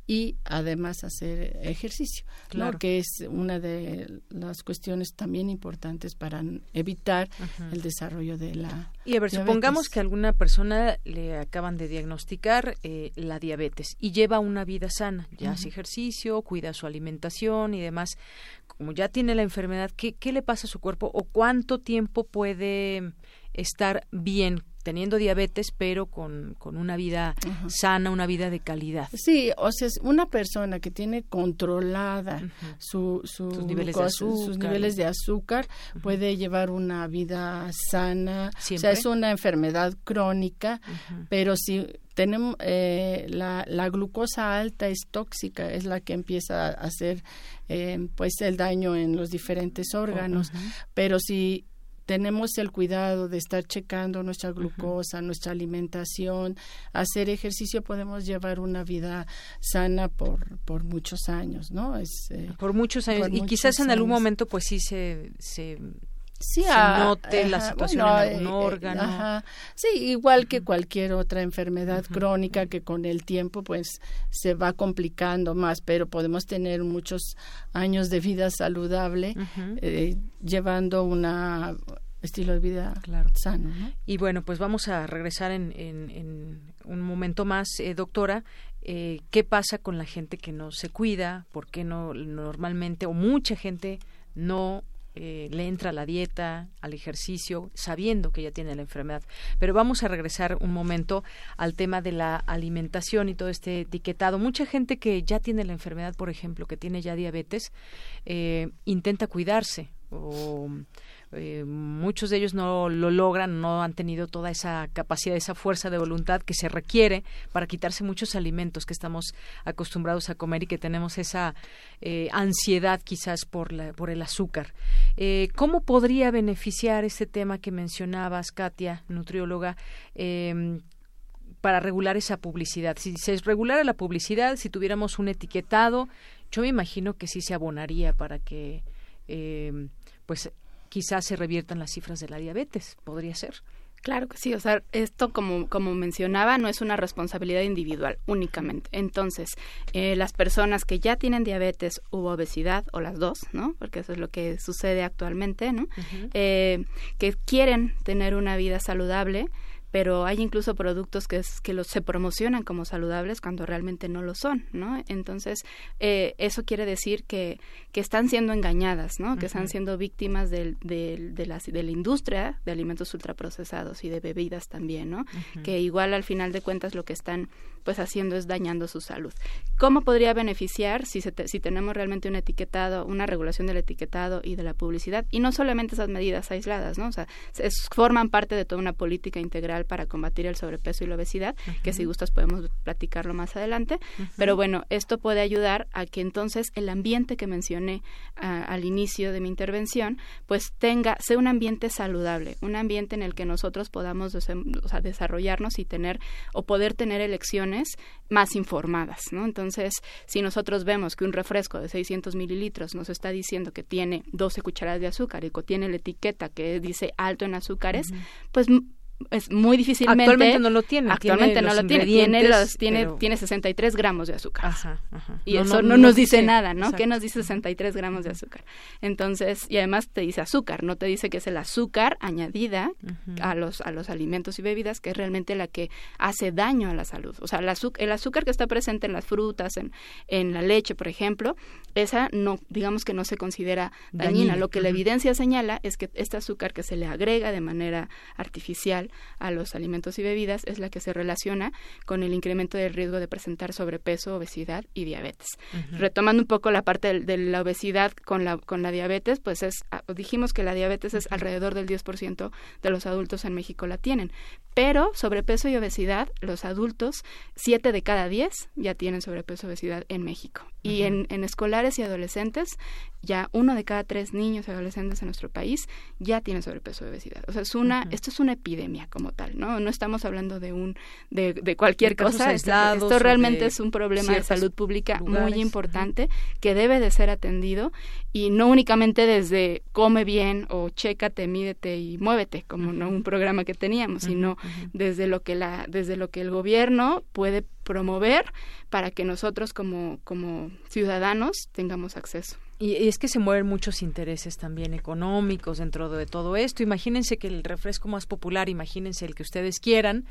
y además hacer ejercicio, claro. que es una de las cuestiones también importantes para evitar el desarrollo de la y a ver, supongamos que a alguna persona le acaban de diagnosticar eh, la diabetes y lleva una vida sana, ya hace ejercicio, cuida su alimentación y demás. Como ya tiene la enfermedad, ¿qué, ¿qué le pasa a su cuerpo o cuánto tiempo puede estar bien teniendo diabetes, pero con, con una vida sana, una vida de calidad. Sí, o sea, una persona que tiene controlada su, sus, niveles de azúcar, sus niveles de azúcar puede llevar una vida sana. O sea, es una enfermedad crónica, pero si tenemos eh, la, la, glucosa alta es tóxica, es la que empieza a hacer eh, pues el daño en los diferentes órganos. Pero si tenemos el cuidado de estar checando nuestra glucosa, nuestra alimentación, hacer ejercicio, podemos llevar una vida sana por, por muchos años, ¿no? Es, eh, por muchos años. y quizás en algún momento, pues sí se, se sí, note la situación en algún eh, órgano. Sí, igual que cualquier otra enfermedad crónica que con el tiempo pues se va complicando más, pero podemos tener muchos años de vida saludable eh, llevando una estilo de vida claro. sano. Y bueno, pues vamos a regresar en, en, un momento más, eh, doctora. ¿Qué pasa con la gente que no se cuida? ¿Por qué no normalmente o mucha gente no eh, le entra a la dieta, al ejercicio, sabiendo que ya tiene la enfermedad. Pero vamos a regresar un momento al tema de la alimentación y todo este etiquetado. Mucha gente que ya tiene la enfermedad, por ejemplo, que tiene ya diabetes, eh, intenta cuidarse o eh, muchos de ellos no lo logran, no han tenido toda esa capacidad, esa fuerza de voluntad que se requiere para quitarse muchos alimentos que estamos acostumbrados a comer y que tenemos esa eh, ansiedad quizás por, la, por el azúcar. Eh, ¿Cómo podría beneficiar este tema que mencionabas, Katia, nutrióloga, em, para regular esa publicidad? Si se regulara la publicidad, si tuviéramos un etiquetado, yo me imagino que sí se abonaría para que em, pues quizás se reviertan las cifras de la diabetes, podría ser. Claro que sí, o sea, esto como, como mencionaba no es una responsabilidad individual únicamente. Entonces, eh, las personas que ya tienen diabetes u obesidad, o las dos, ¿no? Porque eso es lo que sucede actualmente, ¿no? Eh, que quieren tener una vida saludable, pero hay incluso productos que, que los, se promocionan como saludables cuando realmente no lo son, ¿no? Entonces, eh, eso quiere decir que, que están siendo engañadas, ¿no? Que están siendo víctimas del, del, de, la, de la industria de alimentos ultraprocesados y de bebidas también, ¿no? Que igual al final de cuentas lo que están pues haciendo es dañando su salud. ¿Cómo podría beneficiar si, si tenemos realmente un etiquetado, una regulación del etiquetado y de la publicidad? Y no solamente esas medidas aisladas, ¿no? O sea, forman parte de toda una política integral para combatir el sobrepeso y la obesidad, que si gustas podemos platicarlo más adelante. Pero bueno, esto puede ayudar a que entonces el ambiente que mencioné al inicio de mi intervención, pues tenga, sea un ambiente saludable, un ambiente en el que nosotros podamos desarrollarnos y tener o poder tener elecciones más informadas, ¿no? Entonces, si nosotros vemos que un refresco de 600 mililitros nos está diciendo que tiene 12 cucharadas de azúcar y que tiene la etiqueta que dice alto en azúcares, pues es muy difícilmente actualmente no lo tiene actualmente no lo tiene tiene los tiene tiene 63 gramos de azúcar. Y eso no, nos dice, nada no qué nos dice 63 gramos de azúcar entonces y además te dice azúcar no te dice que es el azúcar añadida a los a los alimentos y bebidas que es realmente la que hace daño a la salud. O sea el azúcar, el azúcar que está presente en las frutas en, en la leche por ejemplo esa no digamos que no se considera dañina, lo que la evidencia señala es que este azúcar que se le agrega de manera artificial a los alimentos y bebidas es la que se relaciona con el incremento del riesgo de presentar sobrepeso, obesidad y diabetes. Retomando un poco la parte de, la obesidad con la, con la diabetes, pues es, ah, dijimos que la diabetes es alrededor del 10% de los adultos en México la tienen, pero sobrepeso y obesidad, los adultos, 7 de cada 10 ya tienen sobrepeso y obesidad en México. Y en, en escolares y adolescentes, ya uno de cada tres niños y adolescentes en nuestro país ya tiene sobrepeso y obesidad. O sea, es una, esto es una epidemia como tal, ¿no? No estamos hablando de un, de, de cualquier cosa. Esto, realmente es un problema de salud pública muy importante que debe de ser atendido y no únicamente desde come bien o chécate, mídete y muévete, como no un programa que teníamos, sino desde lo que la, desde lo que el gobierno puede promover para que nosotros como, como ciudadanos tengamos acceso. Y, es que se mueven muchos intereses también económicos dentro de todo esto. Imagínense que el refresco más popular, imagínense el que ustedes quieran,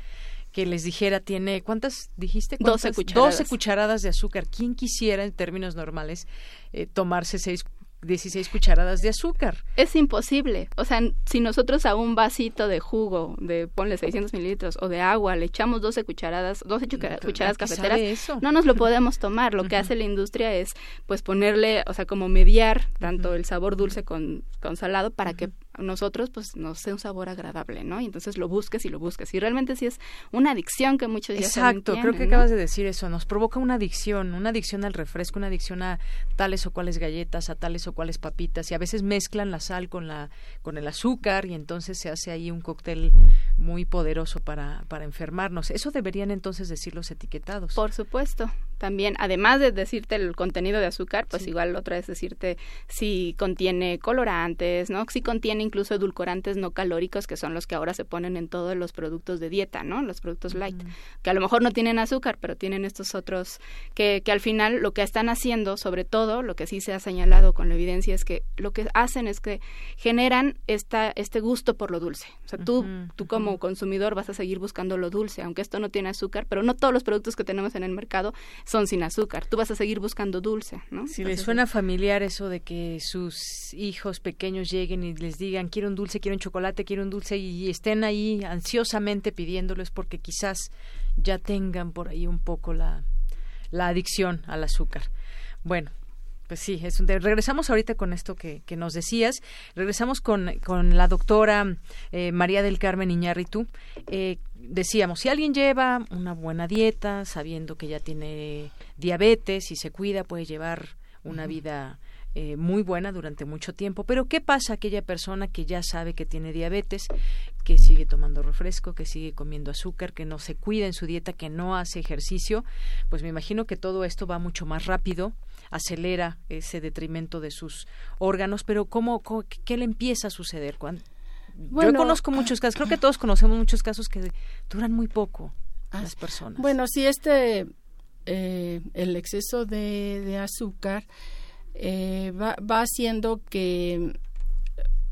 que les dijera tiene, ¿cuántas dijiste? 12 cucharadas. 12 cucharadas de azúcar. ¿Quién quisiera en términos normales eh, tomarse seis 16 cucharadas de azúcar. Es imposible. O sea, si nosotros a un vasito de jugo, de ponle 600 mililitros, o de agua, le echamos 12 cucharadas, 12 cucharadas cafeteras, no nos lo podemos tomar. Lo que hace la industria es, pues, ponerle, o sea, como mediar tanto el sabor dulce con, con salado para que nosotros pues nos sea un sabor agradable, ¿no? Y entonces lo busques y lo busques. Y realmente sí es una adicción que muchos ya Exacto, creo que acabas de decir eso, nos provoca una adicción, una adicción al refresco, una adicción a tales o cuales galletas, a tales o cuales papitas y a veces mezclan la sal con la con el azúcar y entonces se hace ahí un cóctel muy poderoso para para enfermarnos. Eso deberían entonces decir los etiquetados. Por supuesto. También, además de decirte el contenido de azúcar, pues igual otra vez decirte si contiene colorantes, ¿no? Si contiene incluso edulcorantes no calóricos, que son los que ahora se ponen en todos los productos de dieta, ¿no? Los productos light, que a lo mejor no tienen azúcar, pero tienen estos otros que, que al final lo que están haciendo, sobre todo, lo que sí se ha señalado con la evidencia, es que lo que hacen es que generan esta, este gusto por lo dulce. O sea, tú, tú como consumidor vas a seguir buscando lo dulce, aunque esto no tiene azúcar, pero no todos los productos que tenemos en el mercado son sin azúcar. Tú vas a seguir buscando dulce, ¿no? Si les suena familiar eso de que sus hijos pequeños lleguen y les digan quiero un dulce, quiero un chocolate, quiero un dulce y estén ahí ansiosamente pidiéndolo es porque quizás ya tengan por ahí un poco la, la adicción al azúcar. Bueno, pues sí, es un regresamos ahorita con esto que, que nos decías. Regresamos con, con la doctora eh, María del Carmen Iñárritu. Eh, decíamos, si alguien lleva una buena dieta, sabiendo que ya tiene diabetes y se cuida, puede llevar una vida eh, muy buena durante mucho tiempo. Pero ¿qué pasa aquella persona que ya sabe que tiene diabetes, que sigue tomando refresco, que sigue comiendo azúcar, que no se cuida en su dieta, que no hace ejercicio? Pues me imagino que todo esto va mucho más rápido acelera ese detrimento de sus órganos, pero ¿cómo, qué le empieza a suceder? Cuando, yo conozco muchos casos, creo que todos conocemos muchos casos que duran muy poco ah, las personas. Bueno, si este, eh, el exceso de, azúcar eh, va, va haciendo que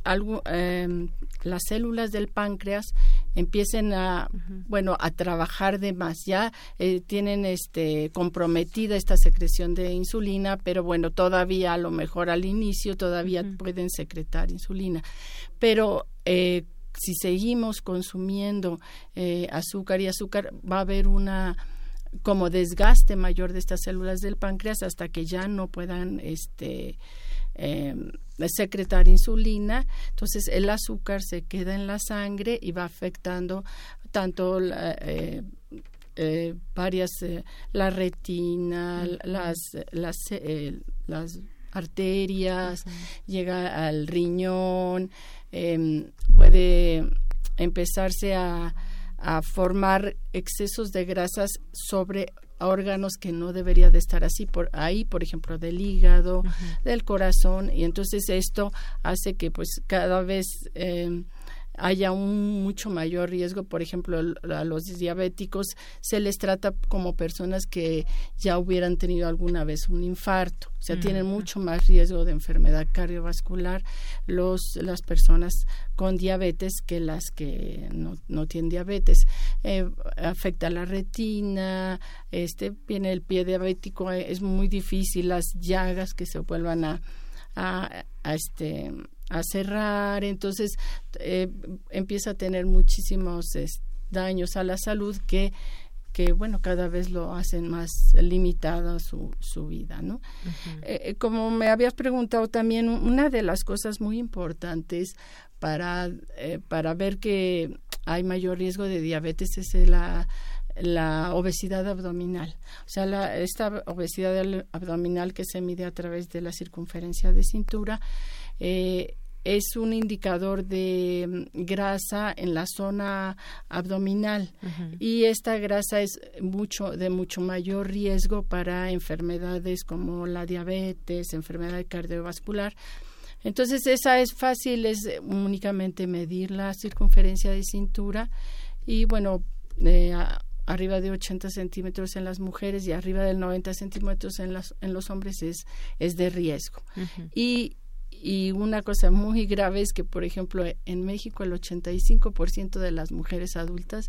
algo, em, las células del páncreas empiecen a bueno a trabajar de más ya eh, tienen este comprometida esta secreción de insulina pero bueno todavía a lo mejor al inicio todavía pueden secretar insulina. Pero eh, si seguimos consumiendo eh, azúcar y azúcar va a haber una como desgaste mayor de estas células del páncreas hasta que ya no puedan este eh, secretar insulina, entonces el azúcar se queda en la sangre y va afectando tanto eh, eh, varias, eh, la retina, las, las, las arterias, llega al riñón, em, puede empezarse a, a formar excesos de grasas sobre órganos que no debería de estar así por ahí, por ejemplo, del hígado, del corazón, y entonces esto hace que pues cada vez eh, haya un mucho mayor riesgo. Por ejemplo, a los diabéticos se les trata como personas que ya hubieran tenido alguna vez un infarto. O sea, tienen mucho más riesgo de enfermedad cardiovascular los, las personas con diabetes que las que no, no tienen diabetes. Eh, afecta la retina, este viene el pie diabético, es muy difícil las llagas que se vuelvan a, a, a este a cerrar, entonces eh, empieza a tener muchísimos daños a la salud que que bueno cada vez lo hacen más limitada su, su vida no eh, eh, como me habías preguntado también una de las cosas muy importantes para para ver que hay mayor riesgo de diabetes es la la obesidad abdominal. O sea, la, esta obesidad abdominal que se mide a través de la circunferencia de cintura eh, es un indicador de mm, grasa en la zona abdominal y esta grasa es mucho de mucho mayor riesgo para enfermedades como la diabetes, enfermedad cardiovascular. Entonces esa es fácil, es únicamente medir la circunferencia de cintura y bueno, eh, arriba de 80 centímetros en las mujeres y arriba de 90 centímetros en, las, en los hombres es, es de riesgo. y, y una cosa muy grave es que, por ejemplo, en México el 85% de las mujeres adultas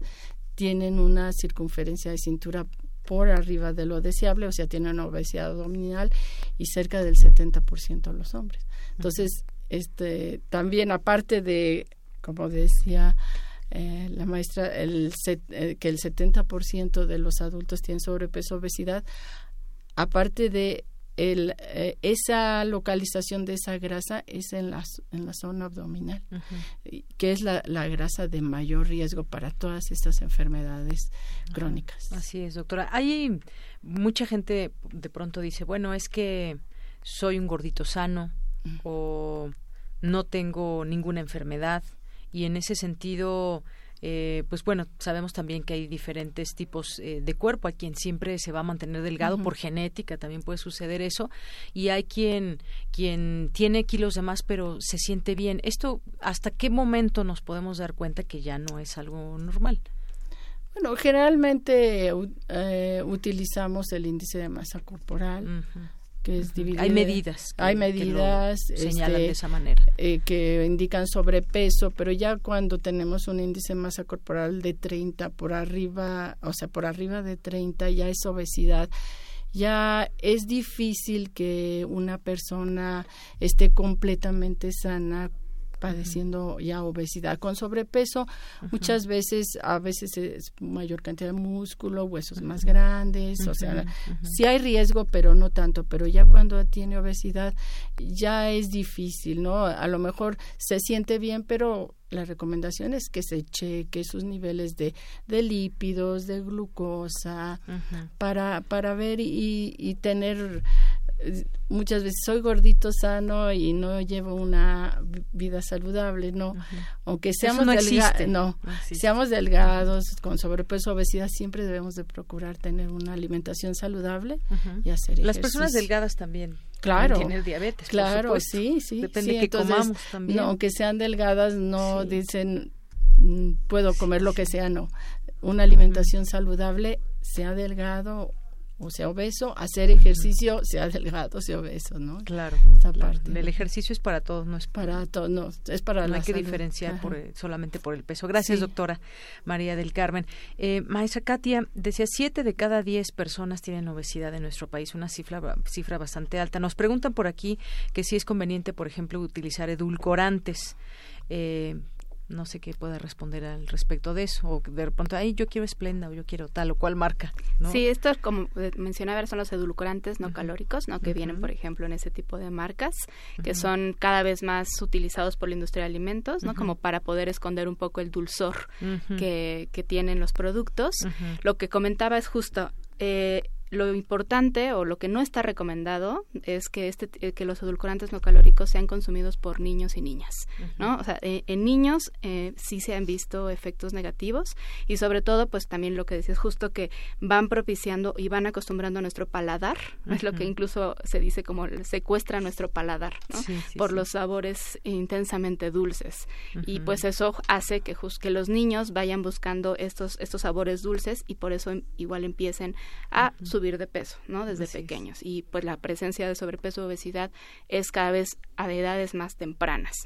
tienen una circunferencia de cintura por arriba de lo deseable, o sea, tienen obesidad abdominal y cerca del 70% los hombres. Entonces, este, también aparte de, como decía eh, la maestra, el eh, que el 70% de los adultos tienen sobrepeso, obesidad, aparte de el, eh, esa localización de esa grasa es en la, en la zona abdominal, que es la, la, grasa de mayor riesgo para todas estas enfermedades crónicas. Así es, doctora. Hay mucha gente de pronto dice, bueno, es que soy un gordito sano o no tengo ninguna enfermedad y en ese sentido eh, pues bueno, sabemos también que hay diferentes tipos eh, de cuerpo. Hay quien siempre se va a mantener delgado por genética, también puede suceder eso. Y hay quien, quien tiene kilos de más, pero se siente bien. ¿Esto hasta qué momento nos podemos dar cuenta que ya no es algo normal? Bueno, generalmente eh, utilizamos el índice de masa corporal que es Hay medidas. hay medidas. señalan este, de esa manera. Eh, que indican sobrepeso, pero ya cuando tenemos un índice de masa corporal de 30 por arriba, o sea, por arriba de 30 ya es obesidad ya es difícil que una persona esté completamente sana padeciendo ya obesidad. Con sobrepeso, muchas veces, a veces es mayor cantidad de músculo, huesos más grandes, o sea, sí hay riesgo, pero no tanto. Pero ya cuando tiene obesidad, ya es difícil, ¿no? A lo mejor se siente bien, pero la recomendación es que se cheque sus niveles de, de lípidos, de glucosa, para, para ver y, y tener muchas veces soy gordito sano y no llevo una vida saludable, no. Aunque seamos delgados, no, seamos delgados con sobrepeso, obesidad, siempre debemos de procurar tener una alimentación saludable y hacer ejercicio. Las personas delgadas también claro tienen diabetes claro sí sí depende de que comamos también. no aunque sean delgadas no dicen mm, puedo comer lo que sea no. Una alimentación saludable sea delgado o sea obeso, hacer ejercicio, sea delgado, sea obeso, ¿no? Claro, El ejercicio es para todos, no es para todos, no, es para no hay que diferenciar por, solamente por el peso. Gracias, doctora María del Carmen. Eh, maestra Katia, decía, siete de cada diez personas tienen obesidad en nuestro país, una cifra, cifra bastante alta. Nos preguntan por aquí que si es conveniente, por ejemplo, utilizar edulcorantes. Eh, no sé qué pueda responder al respecto de eso o de pronto ay yo quiero esplenda o yo quiero tal o cual marca ¿no? sí esto como mencionaba son los edulcorantes no calóricos no que vienen por ejemplo en ese tipo de marcas que son cada vez más utilizados por la industria de alimentos no como para poder esconder un poco el dulzor que, que tienen los productos. Lo que comentaba es justo eh, lo importante o lo que no está recomendado es que este eh, que los edulcorantes no calóricos sean consumidos por niños y niñas no o sea eh, en niños eh, sí se han visto efectos negativos y sobre todo pues también lo que decías justo que van propiciando y van acostumbrando a nuestro paladar es lo que incluso se dice como secuestra nuestro paladar ¿no? por los sabores intensamente dulces. Y pues eso hace que que los niños vayan buscando estos estos sabores dulces y por eso igual empiecen a subir de peso, ¿no? Desde pequeños. Y pues la presencia de sobrepeso obesidad es cada vez a edades más tempranas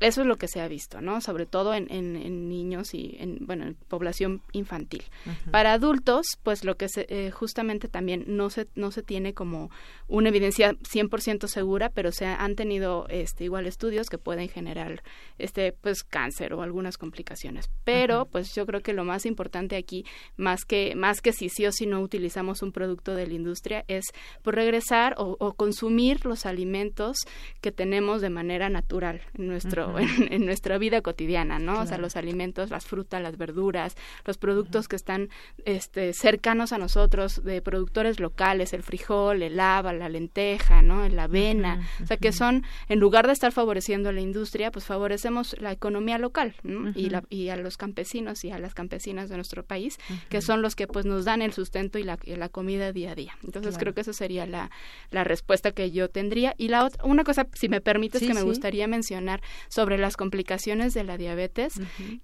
eso es lo que se ha visto, ¿no? Sobre todo en, en, niños y en, bueno, en población infantil. Para adultos, pues lo que se, eh, justamente también no se, no se tiene como una evidencia 100% segura, pero se han tenido este, igual estudios que pueden generar este, pues cáncer o algunas complicaciones. Pero, pues yo creo que lo más importante aquí, más que, más que si sí o si no utilizamos un producto de la industria, es por pues, regresar o, o consumir los alimentos que tenemos de manera natural en nuestro <laughs> en, nuestra vida cotidiana, ¿no? O sea, los alimentos, las frutas, las verduras, los productos que están este, cercanos a nosotros, de productores locales, el frijol, el haba, la lenteja, ¿no? La avena, o sea, que son, en lugar de estar favoreciendo a la industria, pues favorecemos la economía local y, la, y a los campesinos y a las campesinas de nuestro país, que son los que pues nos dan el sustento y la, la comida día a día. Entonces creo que esa sería la, la respuesta que yo tendría. Y la otra, una cosa, si me permites, que me gustaría mencionar sobre las complicaciones de la diabetes,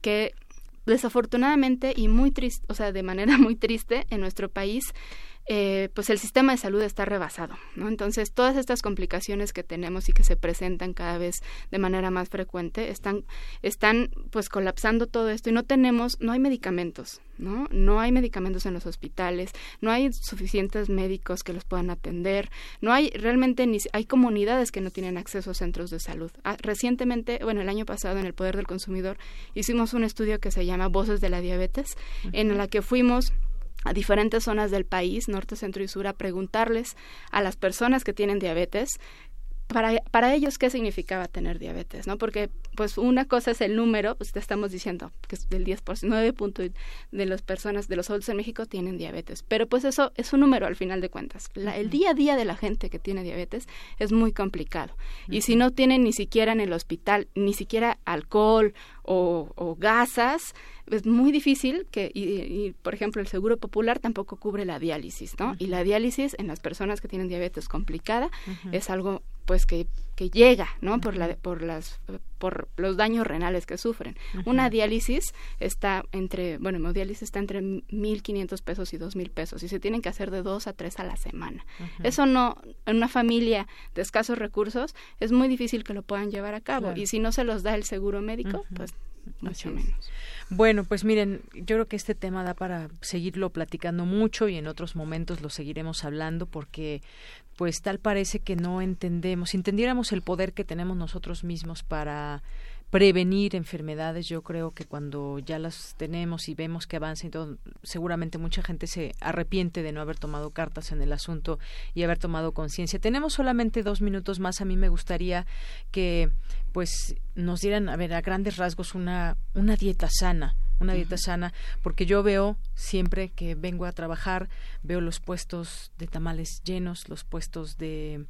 que desafortunadamente y muy triste, o sea, de manera <laughs> muy triste en nuestro país eh, pues el sistema de salud está rebasado, ¿no? Entonces, todas estas complicaciones que tenemos y que se presentan cada vez de manera más frecuente están, están pues colapsando todo esto y no tenemos, no hay medicamentos, ¿no? No hay medicamentos en los hospitales, no hay suficientes médicos que los puedan atender, no hay realmente ni hay comunidades que no tienen acceso a centros de salud. Ah, recientemente, bueno, el año pasado en el Poder del Consumidor hicimos un estudio que se llama Voces de la Diabetes, en la que fuimos a diferentes zonas del país, norte, centro y sur, a preguntarles a las personas que tienen diabetes para, para ellos qué significaba tener diabetes, ¿no? Porque pues una cosa es el número, pues te estamos diciendo que es del 10%, 9 de las personas, de los adultos en México tienen diabetes, pero pues eso es un número al final de cuentas. el día a día de la gente que tiene diabetes es muy complicado. Y si no tienen ni siquiera en el hospital, ni siquiera alcohol o, o gasas, es muy difícil que, y, por ejemplo, el Seguro Popular tampoco cubre la diálisis, ¿no? Y la diálisis en las personas que tienen diabetes complicada es algo pues que, que llega, ¿no? Por la por las por los daños renales que sufren. Una diálisis está entre, bueno, hemodiálisis está entre 1.500 pesos y 2.000 pesos y se tienen que hacer de dos a tres a la semana. Eso no, en una familia de escasos recursos, es muy difícil que lo puedan llevar a cabo. Y si no se los da el seguro médico, pues mucho menos. Bueno, pues miren, yo creo que este tema da para seguirlo platicando mucho y en otros momentos lo seguiremos hablando porque pues tal parece que no entendemos. Si entendiéramos el poder que tenemos nosotros mismos para prevenir enfermedades, yo creo que cuando ya las tenemos y vemos que avanza y todo, seguramente mucha gente se arrepiente de no haber tomado cartas en el asunto y haber tomado conciencia. Tenemos solamente dos minutos más. A mí me gustaría que pues nos dieran, a ver, a grandes rasgos una, una dieta sana, una dieta sana, porque yo veo siempre que vengo a trabajar, veo los puestos de tamales llenos, los puestos de,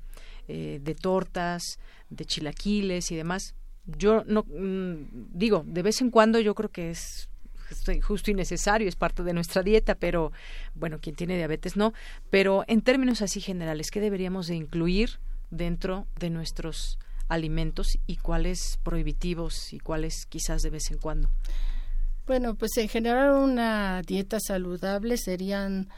eh, de tortas, de chilaquiles y demás yo no mm, digo, de vez en cuando yo creo que es justo y necesario, es parte de nuestra dieta, pero bueno, quien tiene diabetes no, pero en términos así generales, ¿qué deberíamos de incluir dentro de nuestros alimentos y cuáles prohibitivos y cuáles quizás de vez en cuando? Bueno, pues en general una dieta saludable serían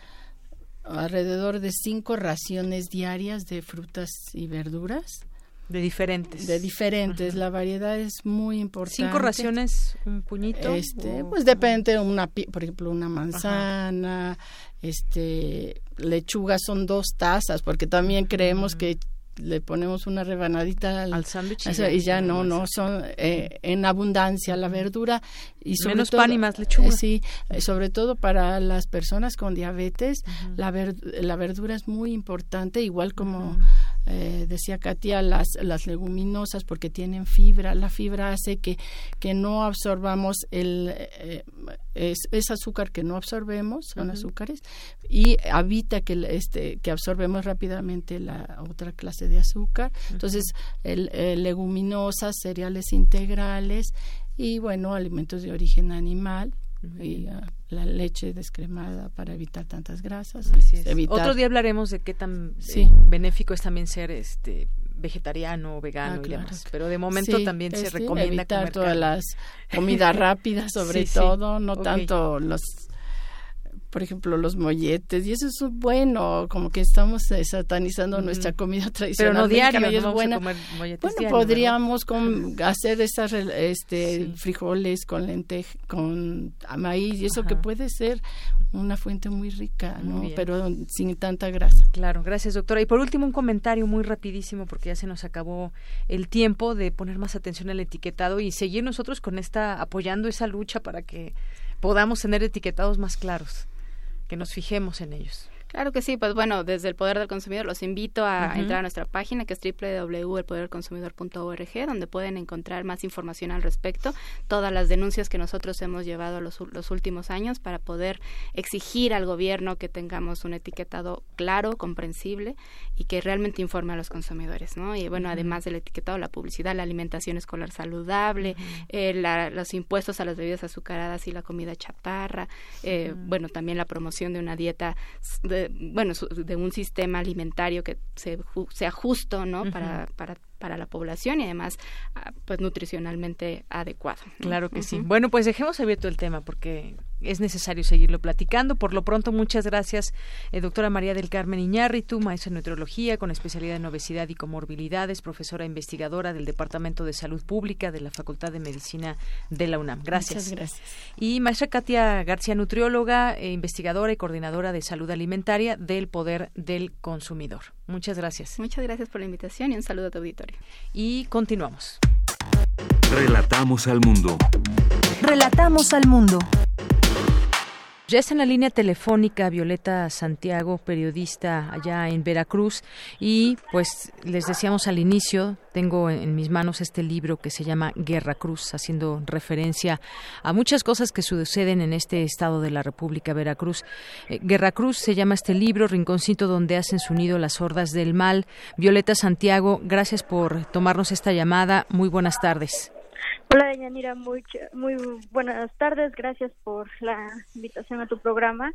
alrededor de cinco raciones diarias de frutas y verduras de diferentes. De diferentes. La variedad es muy importante. ¿Cinco raciones, un puñito? Este, Pues depende, una, por ejemplo, una manzana, este, lechuga son dos tazas, porque también creemos que le ponemos una rebanadita al, sándwich y, ya no, no, son eh, en abundancia la verdura y sobre menos pan y más lechuga. Eh, sí, eh, sobre todo para las personas con diabetes, la, la verdura es muy importante, igual como eh, decía Katia, las, las leguminosas porque tienen fibra. La fibra hace que, que no absorbamos el eh, es, azúcar que no absorbemos, son azúcares, y evita que, este, que absorbemos rápidamente la otra clase de azúcar. Entonces, el, leguminosas, cereales integrales y, bueno, alimentos de origen animal y ah, la leche descremada para evitar tantas grasas. Otro día hablaremos de qué tan eh, benéfico es también ser este vegetariano, vegano ah, y demás. Pero de momento también se recomienda evitar todas las comidas <laughs> rápidas, sobre todo, no tanto los por ejemplo, los molletes, y eso es bueno, como que estamos satanizando nuestra comida tradicional. <laughs> Pero no diario, es buena. bueno, podríamos <laughs> hacer esas este, frijoles con lenteja, con maíz, y eso que puede ser una fuente muy rica, ¿no? Pero sin tanta grasa. Claro, gracias doctora. Y por último un comentario muy rapidísimo porque ya se nos acabó el tiempo de poner más atención al etiquetado y seguir nosotros con esta apoyando esa lucha para que podamos tener etiquetados más claros que nos fijemos en ellos. Claro que sí, pues bueno, desde el Poder del Consumidor los invito a entrar a nuestra página que es www.elpoderdelconsumidor.org donde pueden encontrar más información al respecto, todas las denuncias que nosotros hemos llevado los, los últimos años para poder exigir al gobierno que tengamos un etiquetado claro, comprensible y que realmente informe a los consumidores, ¿no? Y bueno, además del etiquetado, la publicidad, la alimentación escolar saludable, eh, los impuestos a las bebidas azucaradas y la comida chaparra, eh, bueno, también la promoción de una dieta de de, bueno, de un sistema alimentario que sea justo, ¿no? para, para para la población y además ah, pues nutricionalmente adecuado. Claro que sí. Bueno, pues dejemos abierto el tema porque es necesario seguirlo platicando. Por lo pronto, muchas gracias, eh, doctora María del Carmen Iñárritu, maestra en nutriología con especialidad en obesidad y comorbilidades, profesora investigadora del Departamento de Salud Pública de la Facultad de Medicina de la UNAM. Gracias. Muchas gracias. Y maestra Katia García, nutrióloga, e investigadora y coordinadora de salud alimentaria del Poder del Consumidor. Muchas gracias. Muchas gracias por la invitación y un saludo a tu auditorio. Y continuamos. Relatamos al mundo. Relatamos al mundo. Ya está en la línea telefónica Violeta Santiago, periodista allá en Veracruz. Y pues les decíamos al inicio, tengo en mis manos este libro que se llama Guerra Cruz, haciendo referencia a muchas cosas que suceden en este estado de la República Veracruz. Eh, Guerra Cruz se llama este libro, Rinconcito donde hacen su nido las hordas del mal. Violeta Santiago, gracias por tomarnos esta llamada. Muy buenas tardes. Hola, Deyanira, muy, muy buenas tardes. Gracias por la invitación a tu programa.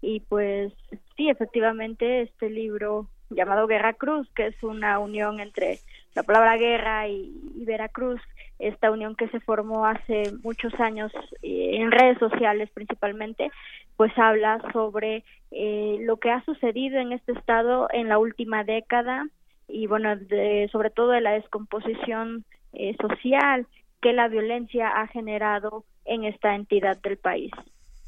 Y pues sí, efectivamente, este libro llamado Guerra Cruz, que es una unión entre la palabra guerra y, Veracruz, esta unión que se formó hace muchos años eh, en redes sociales principalmente, pues habla sobre eh, lo que ha sucedido en este estado en la última década y bueno, de, sobre todo de la descomposición eh, social que la violencia ha generado en esta entidad del país.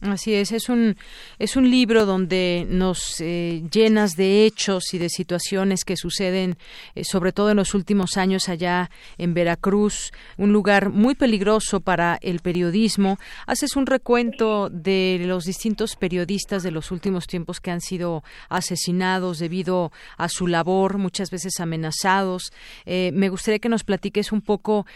Así es, es un, es un libro donde nos eh, llenas de hechos y de situaciones que suceden, eh, sobre todo en los últimos años allá en Veracruz, un lugar muy peligroso para el periodismo. Haces un recuento de los distintos periodistas de los últimos tiempos que han sido asesinados debido a su labor, muchas veces amenazados. Eh, me gustaría que nos platiques un poco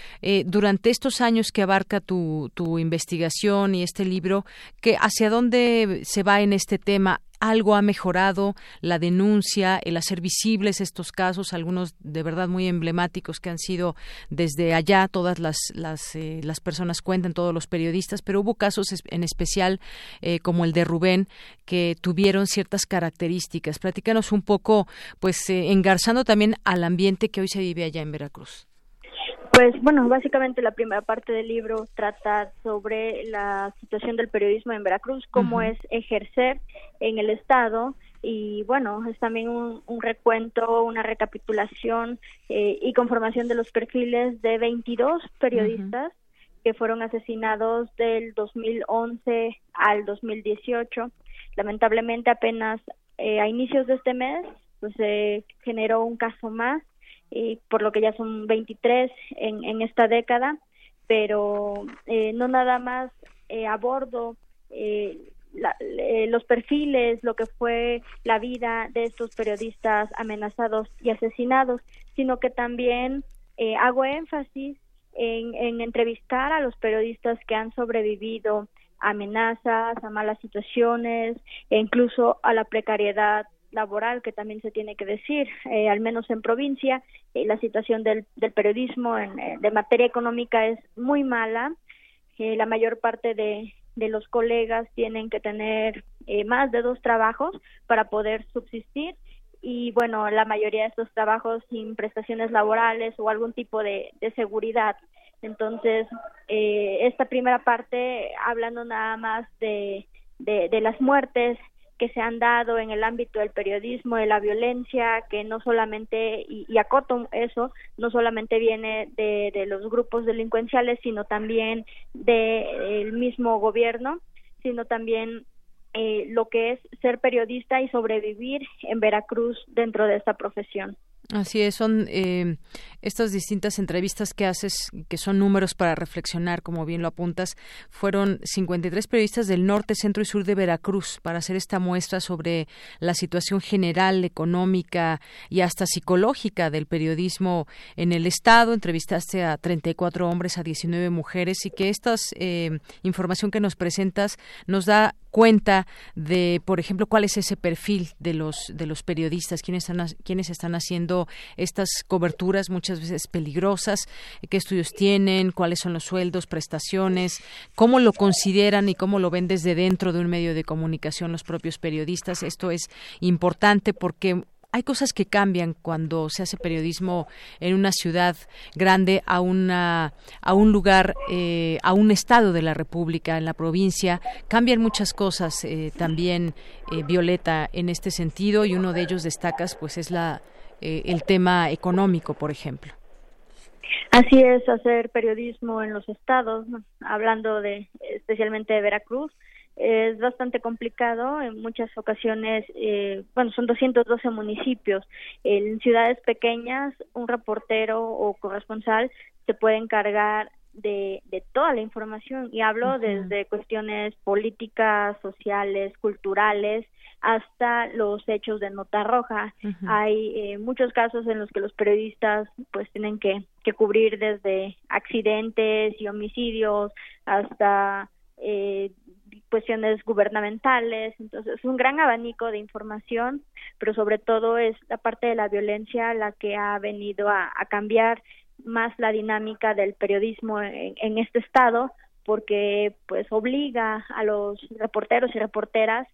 durante estos años que abarca tu, tu investigación y este libro, que hacia dónde se va en este tema algo ha mejorado la denuncia, el hacer visibles estos casos, algunos de verdad muy emblemáticos que han sido desde allá, todas las, las, eh, las personas cuentan, todos los periodistas, pero hubo casos en especial eh, como el de Rubén que tuvieron ciertas características. Platícanos un poco, pues eh, engarzando también al ambiente que hoy se vive allá en Veracruz. Pues bueno, básicamente la primera parte del libro trata sobre la situación del periodismo en Veracruz, cómo es ejercer en el Estado. Y bueno, es también un, recuento, una recapitulación eh, y conformación de los perfiles de 22 periodistas que fueron asesinados del 2011 al 2018. Lamentablemente apenas eh, a inicios de este mes pues se generó un caso más por lo que ya son 23 en, en esta década, pero eh, no nada más eh, abordo eh, eh, los perfiles, lo que fue la vida de estos periodistas amenazados y asesinados, sino que también hago énfasis en, en entrevistar a los periodistas que han sobrevivido a amenazas, a malas situaciones e incluso a la precariedad laboral que también se tiene que decir, eh, al menos en provincia, eh, la situación del, del periodismo en, eh, de materia económica es muy mala. la mayor parte de, los colegas tienen que tener más de dos trabajos para poder subsistir y bueno, la mayoría de estos trabajos sin prestaciones laborales o algún tipo de, seguridad. Entonces, esta primera parte, hablando nada más de las muertes, que se han dado en el ámbito del periodismo, de la violencia, que no solamente, y, y acoto eso, no solamente viene de, de los grupos delincuenciales, sino también del mismo gobierno, sino también eh, lo que es ser periodista y sobrevivir en Veracruz dentro de esta profesión. Así es, son eh, estas distintas entrevistas que haces, que son números para reflexionar, como bien lo apuntas, fueron 53 periodistas del norte, centro y sur de Veracruz para hacer esta muestra sobre la situación general, económica y hasta psicológica del periodismo en el Estado. Entrevistaste a 34 hombres, a 19 mujeres y que esta eh, información que nos presentas nos da cuenta de, por ejemplo, cuál es ese perfil de los de los periodistas, quiénes están quiénes están haciendo estas coberturas muchas veces peligrosas, qué estudios tienen, cuáles son los sueldos, prestaciones, cómo lo consideran y cómo lo ven desde dentro de un medio de comunicación los propios periodistas. Esto es importante porque hay cosas que cambian cuando se hace periodismo en una ciudad grande a una a un lugar eh, a un estado de la República en la provincia. Cambian muchas cosas eh, también eh, Violeta en este sentido y uno de ellos destacas pues es la el tema económico por ejemplo. Así es, hacer periodismo en los estados, hablando de especialmente de Veracruz, es bastante complicado. En muchas ocasiones eh, bueno son 212 municipios. En ciudades pequeñas un reportero o corresponsal se puede encargar de, de toda la información. Y hablo desde cuestiones políticas sociales culturales hasta los hechos de nota roja. Hay eh, muchos casos en los que los periodistas pues tienen que, que cubrir desde accidentes y homicidios hasta eh, cuestiones gubernamentales, entonces es un gran abanico de información, pero sobre todo es la parte de la violencia la que ha venido a, cambiar más la dinámica del periodismo en, este estado, porque pues obliga a los reporteros y reporteras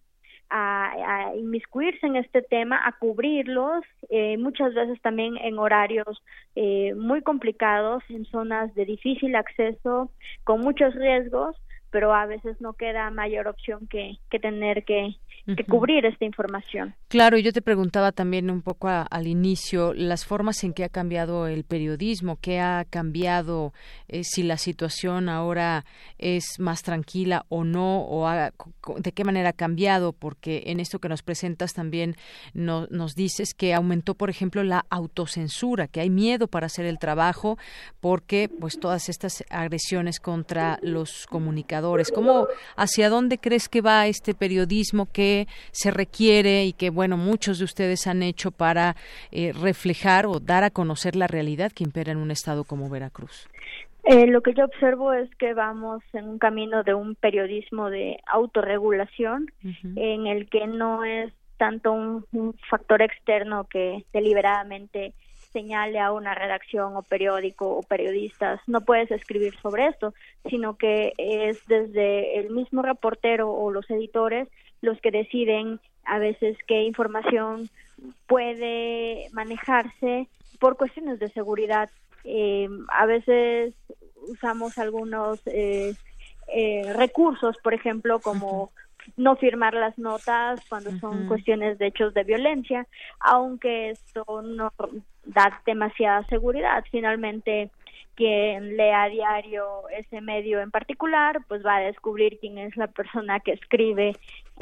a, inmiscuirse en este tema, a cubrirlos, eh, muchas veces también en horarios eh, muy complicados, en zonas de difícil acceso, con muchos riesgos, pero a veces no queda mayor opción que, que tener que, que cubrir esta información. Claro, y yo te preguntaba también un poco al inicio las formas en que ha cambiado el periodismo, qué ha cambiado, eh, si la situación ahora es más tranquila o no, o de qué manera ha cambiado, porque en esto que nos presentas también nos dices que aumentó, por ejemplo, la autocensura, que hay miedo para hacer el trabajo, porque pues todas estas agresiones contra los comunicadores. ¿Cómo, hacia dónde crees que va este periodismo? que se requiere y que, bueno, muchos de ustedes han hecho para eh, reflejar o dar a conocer la realidad que impera en un estado como Veracruz? Eh, lo que yo observo es que vamos en un camino de un periodismo de autorregulación en el que no es tanto un, factor externo que deliberadamente señale a una redacción o periódico o periodistas, no puedes escribir sobre esto, sino que es desde el mismo reportero o los editores los que deciden a veces qué información puede manejarse por cuestiones de seguridad. Eh, a veces usamos algunos eh, eh, recursos, por ejemplo, como no firmar las notas cuando son cuestiones de hechos de violencia, aunque esto no da demasiada seguridad. Finalmente, quien lea a diario ese medio en particular, pues va a descubrir quién es la persona que escribe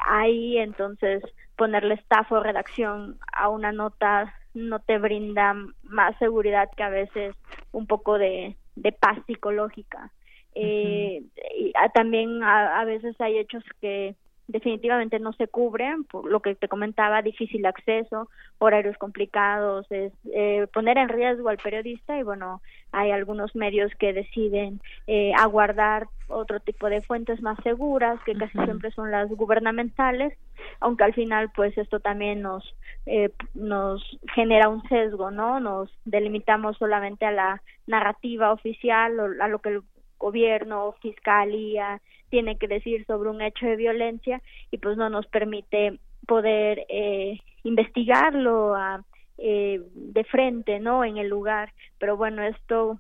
ahí, entonces ponerle staff o redacción a una nota no te brinda más seguridad que a veces un poco de, de paz psicológica. eh, y, también a, veces hay hechos que definitivamente no se cubren, por lo que te comentaba, difícil acceso, horarios complicados, es eh, poner en riesgo al periodista y bueno, hay algunos medios que deciden eh, aguardar otro tipo de fuentes más seguras, que casi siempre son las gubernamentales, aunque al final pues esto también nos eh, nos genera un sesgo, ¿no? Nos delimitamos solamente a la narrativa oficial o a lo que el gobierno, fiscalía, tiene que decir sobre un hecho de violencia y pues no nos permite poder eh, investigarlo a, eh, de frente, ¿no? En el lugar. Pero bueno, esto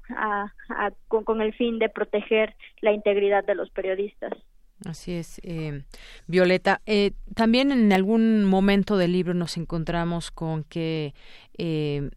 con, el fin de proteger la integridad de los periodistas. Así es, eh, Violeta. Eh, también en algún momento del libro nos encontramos con que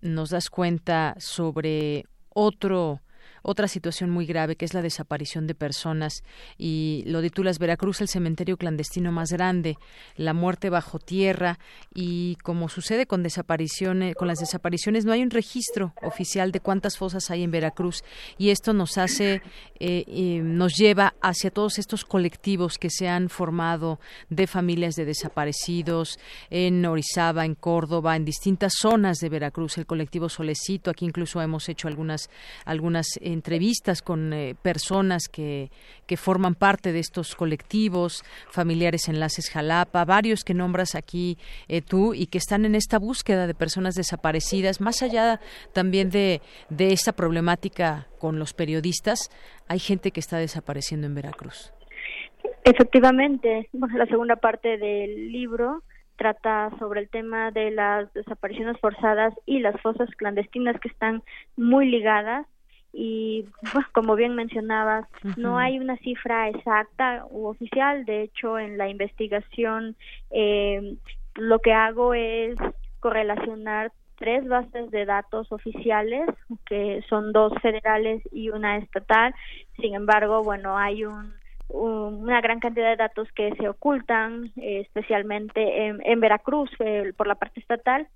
nos das cuenta sobre otro otra situación muy grave que es la desaparición de personas. Y lo titulas Veracruz el cementerio clandestino más grande, la muerte bajo tierra. Y como sucede con desapariciones, con las desapariciones no hay un registro oficial de cuántas fosas hay en Veracruz. Y esto nos hace eh, nos lleva hacia todos estos colectivos que se han formado de familias de desaparecidos en Orizaba, en Córdoba, en distintas zonas de Veracruz, el colectivo Solecito, aquí incluso hemos hecho algunas algunas eh, entrevistas con eh, personas que, que forman parte de estos colectivos, familiares enlaces Jalapa, varios que nombras aquí eh, tú y que están en esta búsqueda de personas desaparecidas, más allá también de, de esta problemática con los periodistas, hay gente que está desapareciendo en Veracruz. Efectivamente, la segunda parte del libro trata sobre el tema de las desapariciones forzadas y las fosas clandestinas que están muy ligadas y como bien mencionabas no hay una cifra exacta u oficial. De hecho en la investigación eh, lo que hago es correlacionar tres bases de datos oficiales que son dos federales y una estatal. Sin embargo bueno hay un una gran cantidad de datos que se ocultan, eh, especialmente en, Veracruz eh, por la parte estatal,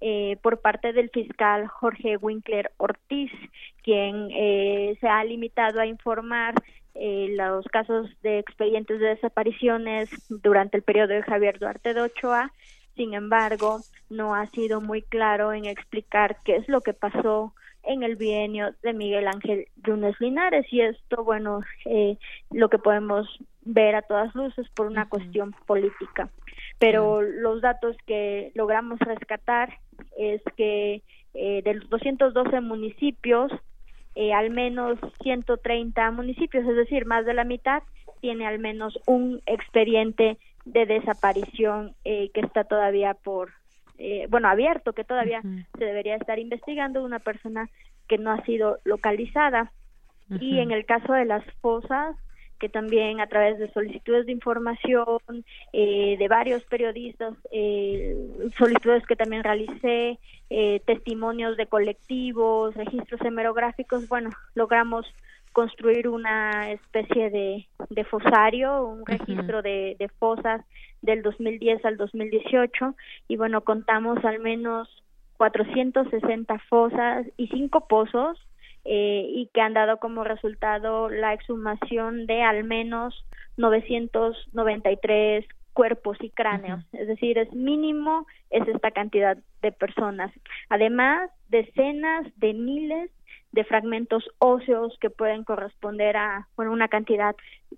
eh, por parte del fiscal Jorge Winkler Ortiz, quien se ha limitado a informar los casos de expedientes de desapariciones durante el periodo de Javier Duarte de Ochoa. Sin embargo, no ha sido muy claro en explicar qué es lo que pasó en el bienio de Miguel Ángel Yunes Linares y esto, bueno, eh, lo que podemos ver a todas luces por una cuestión política. Pero los datos que logramos rescatar es que eh, de los 212 municipios, eh, al menos 130 municipios, es decir, más de la mitad, tiene al menos un expediente de desaparición que está todavía por eh, bueno, abierto, que todavía se debería estar investigando una persona que no ha sido localizada. Y en el caso de las fosas, que también a través de solicitudes de información eh, de varios periodistas, eh, solicitudes que también realicé, eh, testimonios de colectivos, registros hemerográficos, bueno, logramos construir una especie de, de fosario, un registro de, de fosas del 2010 al 2018 y bueno, contamos al menos 460 fosas y cinco pozos eh, y que han dado como resultado la exhumación de al menos 993 cuerpos y cráneos, es decir, es mínimo es esta cantidad de personas. Además, decenas de miles de fragmentos óseos que pueden corresponder a bueno, una cantidad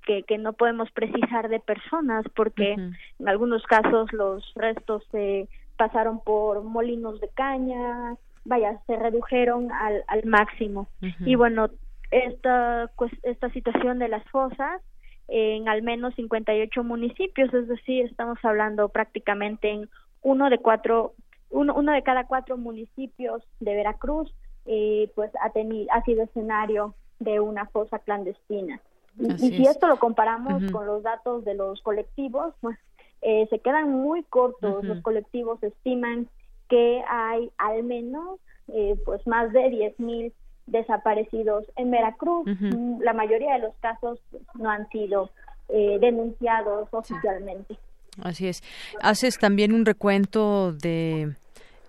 que, que no podemos precisar de personas porque en algunos casos los restos se pasaron por molinos de caña, vaya, se redujeron al, al máximo. Y bueno, esta, pues, esta situación de las fosas en al menos 58 municipios, es decir, estamos hablando prácticamente en uno de cuatro, uno, uno de cada cuatro municipios de Veracruz eh, pues ha, tenido, ha sido escenario de una fosa clandestina. Y, si esto lo comparamos con los datos de los colectivos, pues eh, se quedan muy cortos. Los colectivos estiman que hay al menos eh, pues más de 10.000 desaparecidos en Veracruz. La mayoría de los casos no han sido eh, denunciados oficialmente. Así es. Haces también un recuento de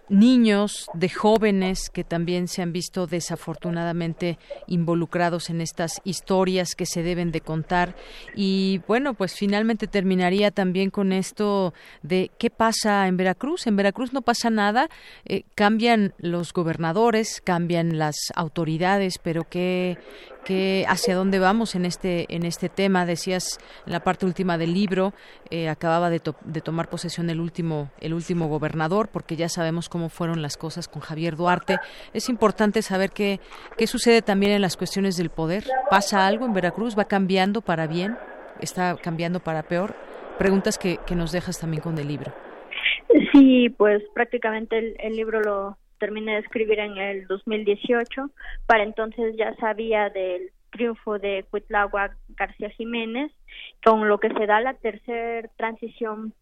niños, de jóvenes que también se han visto desafortunadamente involucrados en estas historias que se deben de contar. Y bueno, pues finalmente terminaría también con esto de qué pasa en Veracruz. En Veracruz no pasa nada, eh, cambian los gobernadores, cambian las autoridades, pero qué, hacia dónde vamos en este en este tema. Decías en la parte última del libro eh, acababa de, de, tomar posesión el último el último gobernador porque ya sabemos cómo fueron las cosas con Javier Duarte. Es importante saber qué qué sucede también en las cuestiones del poder. Pasa algo en Veracruz va cambiando para bien está cambiando para peor preguntas que, que nos dejas también con el libro. Sí pues prácticamente el libro lo terminé de escribir en el 2018. Para entonces ya sabía del triunfo de Cuitláhuac García Jiménez, con lo que se da la tercera transición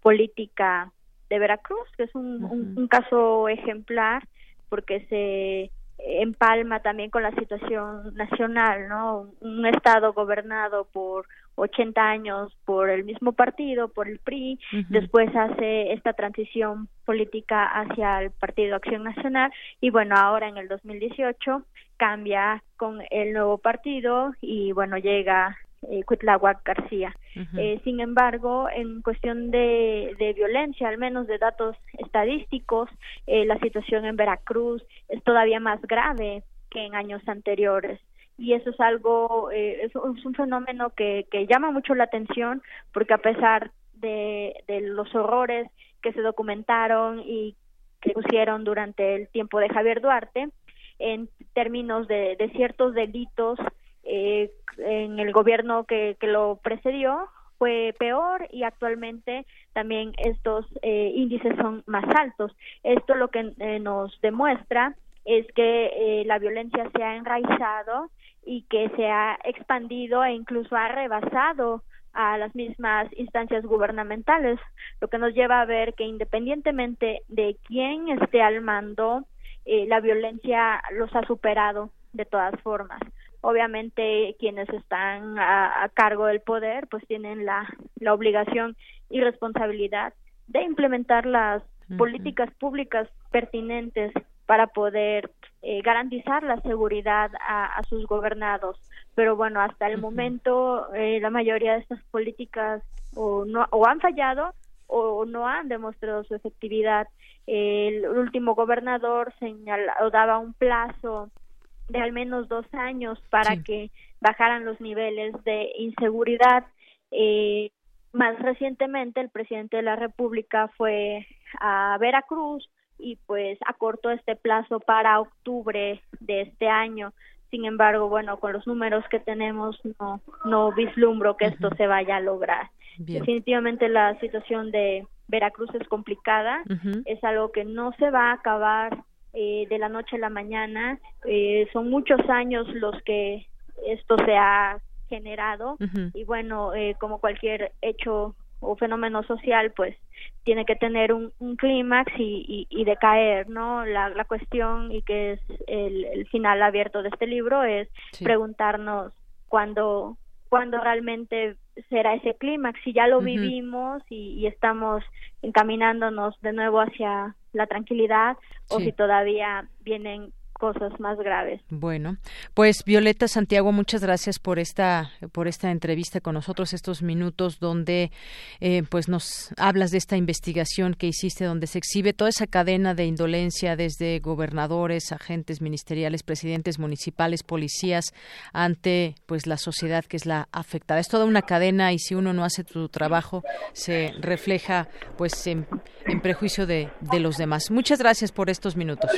política de Veracruz, que es un, un caso ejemplar porque se empalma también con la situación nacional, ¿no? Un estado gobernado por 80 años por el mismo partido, por el PRI, después hace esta transición política hacia el Partido Acción Nacional y bueno, ahora en el 2018 cambia con el nuevo partido y bueno, llega eh, García. eh, sin embargo, en cuestión de, de, violencia, al menos de datos estadísticos, eh, la situación en Veracruz es todavía más grave que en años anteriores y eso es algo, eh, es, un fenómeno que, que llama mucho la atención porque a pesar de, de los horrores que se documentaron y que pusieron durante el tiempo de Javier Duarte, en términos de, de ciertos delitos eh, en el gobierno que, que lo precedió, fue peor y actualmente también estos eh, índices son más altos. Esto lo que eh, nos demuestra es que eh, la violencia se ha enraizado y que se ha expandido e incluso ha rebasado a las mismas instancias gubernamentales, lo que nos lleva a ver que independientemente de quién esté al mando, eh, la violencia los ha superado de todas formas. Obviamente quienes están a, cargo del poder pues tienen la, la obligación y responsabilidad de implementar las políticas públicas pertinentes para poder eh, garantizar la seguridad a, sus gobernados. Pero bueno, hasta el momento eh, la mayoría de estas políticas o, no, o han fallado o no han demostrado su efectividad. El último gobernador señalaba, daba un plazo de al menos dos años para que bajaran los niveles de inseguridad. Eh, más recientemente, el presidente de la República fue a Veracruz y pues acortó este plazo para octubre de este año. Sin embargo, bueno, con los números que tenemos no no vislumbro que esto se vaya a lograr. Definitivamente la situación de Veracruz es complicada, es algo que no se va a acabar eh, de la noche a la mañana, eh, son muchos años los que esto se ha generado y bueno, eh, como cualquier hecho o fenómeno social, pues tiene que tener un, clímax y, y, decaer, ¿no? La, la cuestión y que es el, final abierto de este libro es preguntarnos cuándo, cuándo realmente será ese clímax, si ya lo vivimos y, y, estamos encaminándonos de nuevo hacia la tranquilidad o si todavía vienen cosas más graves. Bueno, pues Violeta Santiago, muchas gracias por esta por esta entrevista con nosotros, estos minutos donde eh, pues nos hablas de esta investigación que hiciste, donde se exhibe toda esa cadena de indolencia desde gobernadores, agentes ministeriales, presidentes municipales, policías ante pues la sociedad que es la afectada. Es toda una cadena y si uno no hace su trabajo se refleja pues en, prejuicio de, de los demás. Muchas gracias por estos minutos.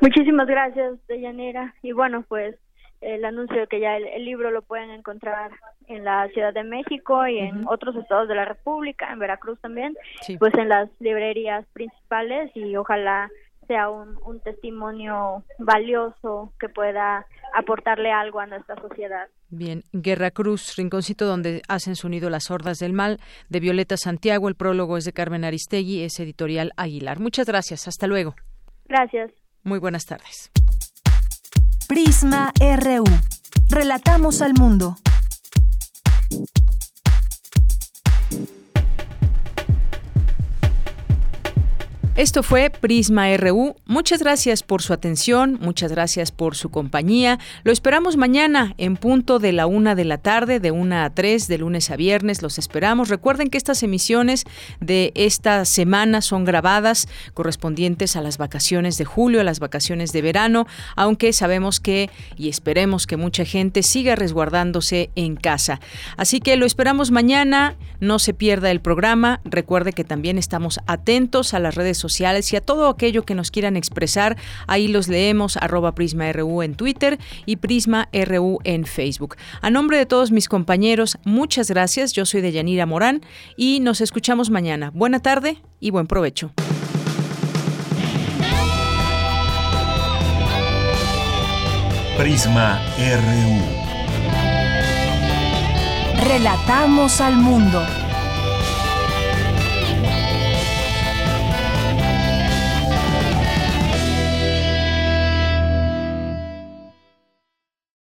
Muchísimas gracias, Deyanira. Y bueno, pues el anuncio de que ya el, libro lo pueden encontrar en la Ciudad de México y en otros estados de la República, en Veracruz también, pues en las librerías principales y ojalá sea un, un testimonio valioso que pueda aportarle algo a nuestra sociedad. Bien, Guerra Cruz, rinconcito donde hacen su nido las hordas del mal, de Violeta Santiago, el prólogo es de Carmen Aristegui, es editorial Aguilar. Muchas gracias, hasta luego. Gracias. Muy buenas tardes. Prisma RU. Relatamos al mundo. Esto fue Prisma RU. Muchas gracias por su atención, muchas gracias por su compañía. Lo esperamos mañana en punto de la una de la tarde, de una a tres, de lunes a viernes. Los esperamos. Recuerden que estas emisiones de esta semana son grabadas correspondientes a las vacaciones de julio, a las vacaciones de verano, aunque sabemos que y esperemos que mucha gente siga resguardándose en casa. Así que lo esperamos mañana. No se pierda el programa. Recuerde que también estamos atentos a las redes sociales sociales y a todo aquello que nos quieran expresar. Ahí los leemos arroba PrismaRU en Twitter y Prisma RU en Facebook. A nombre de todos mis compañeros, muchas gracias. Yo soy Deyanira Morán y nos escuchamos mañana. Buena tarde y buen provecho. Prisma RU. Relatamos al mundo.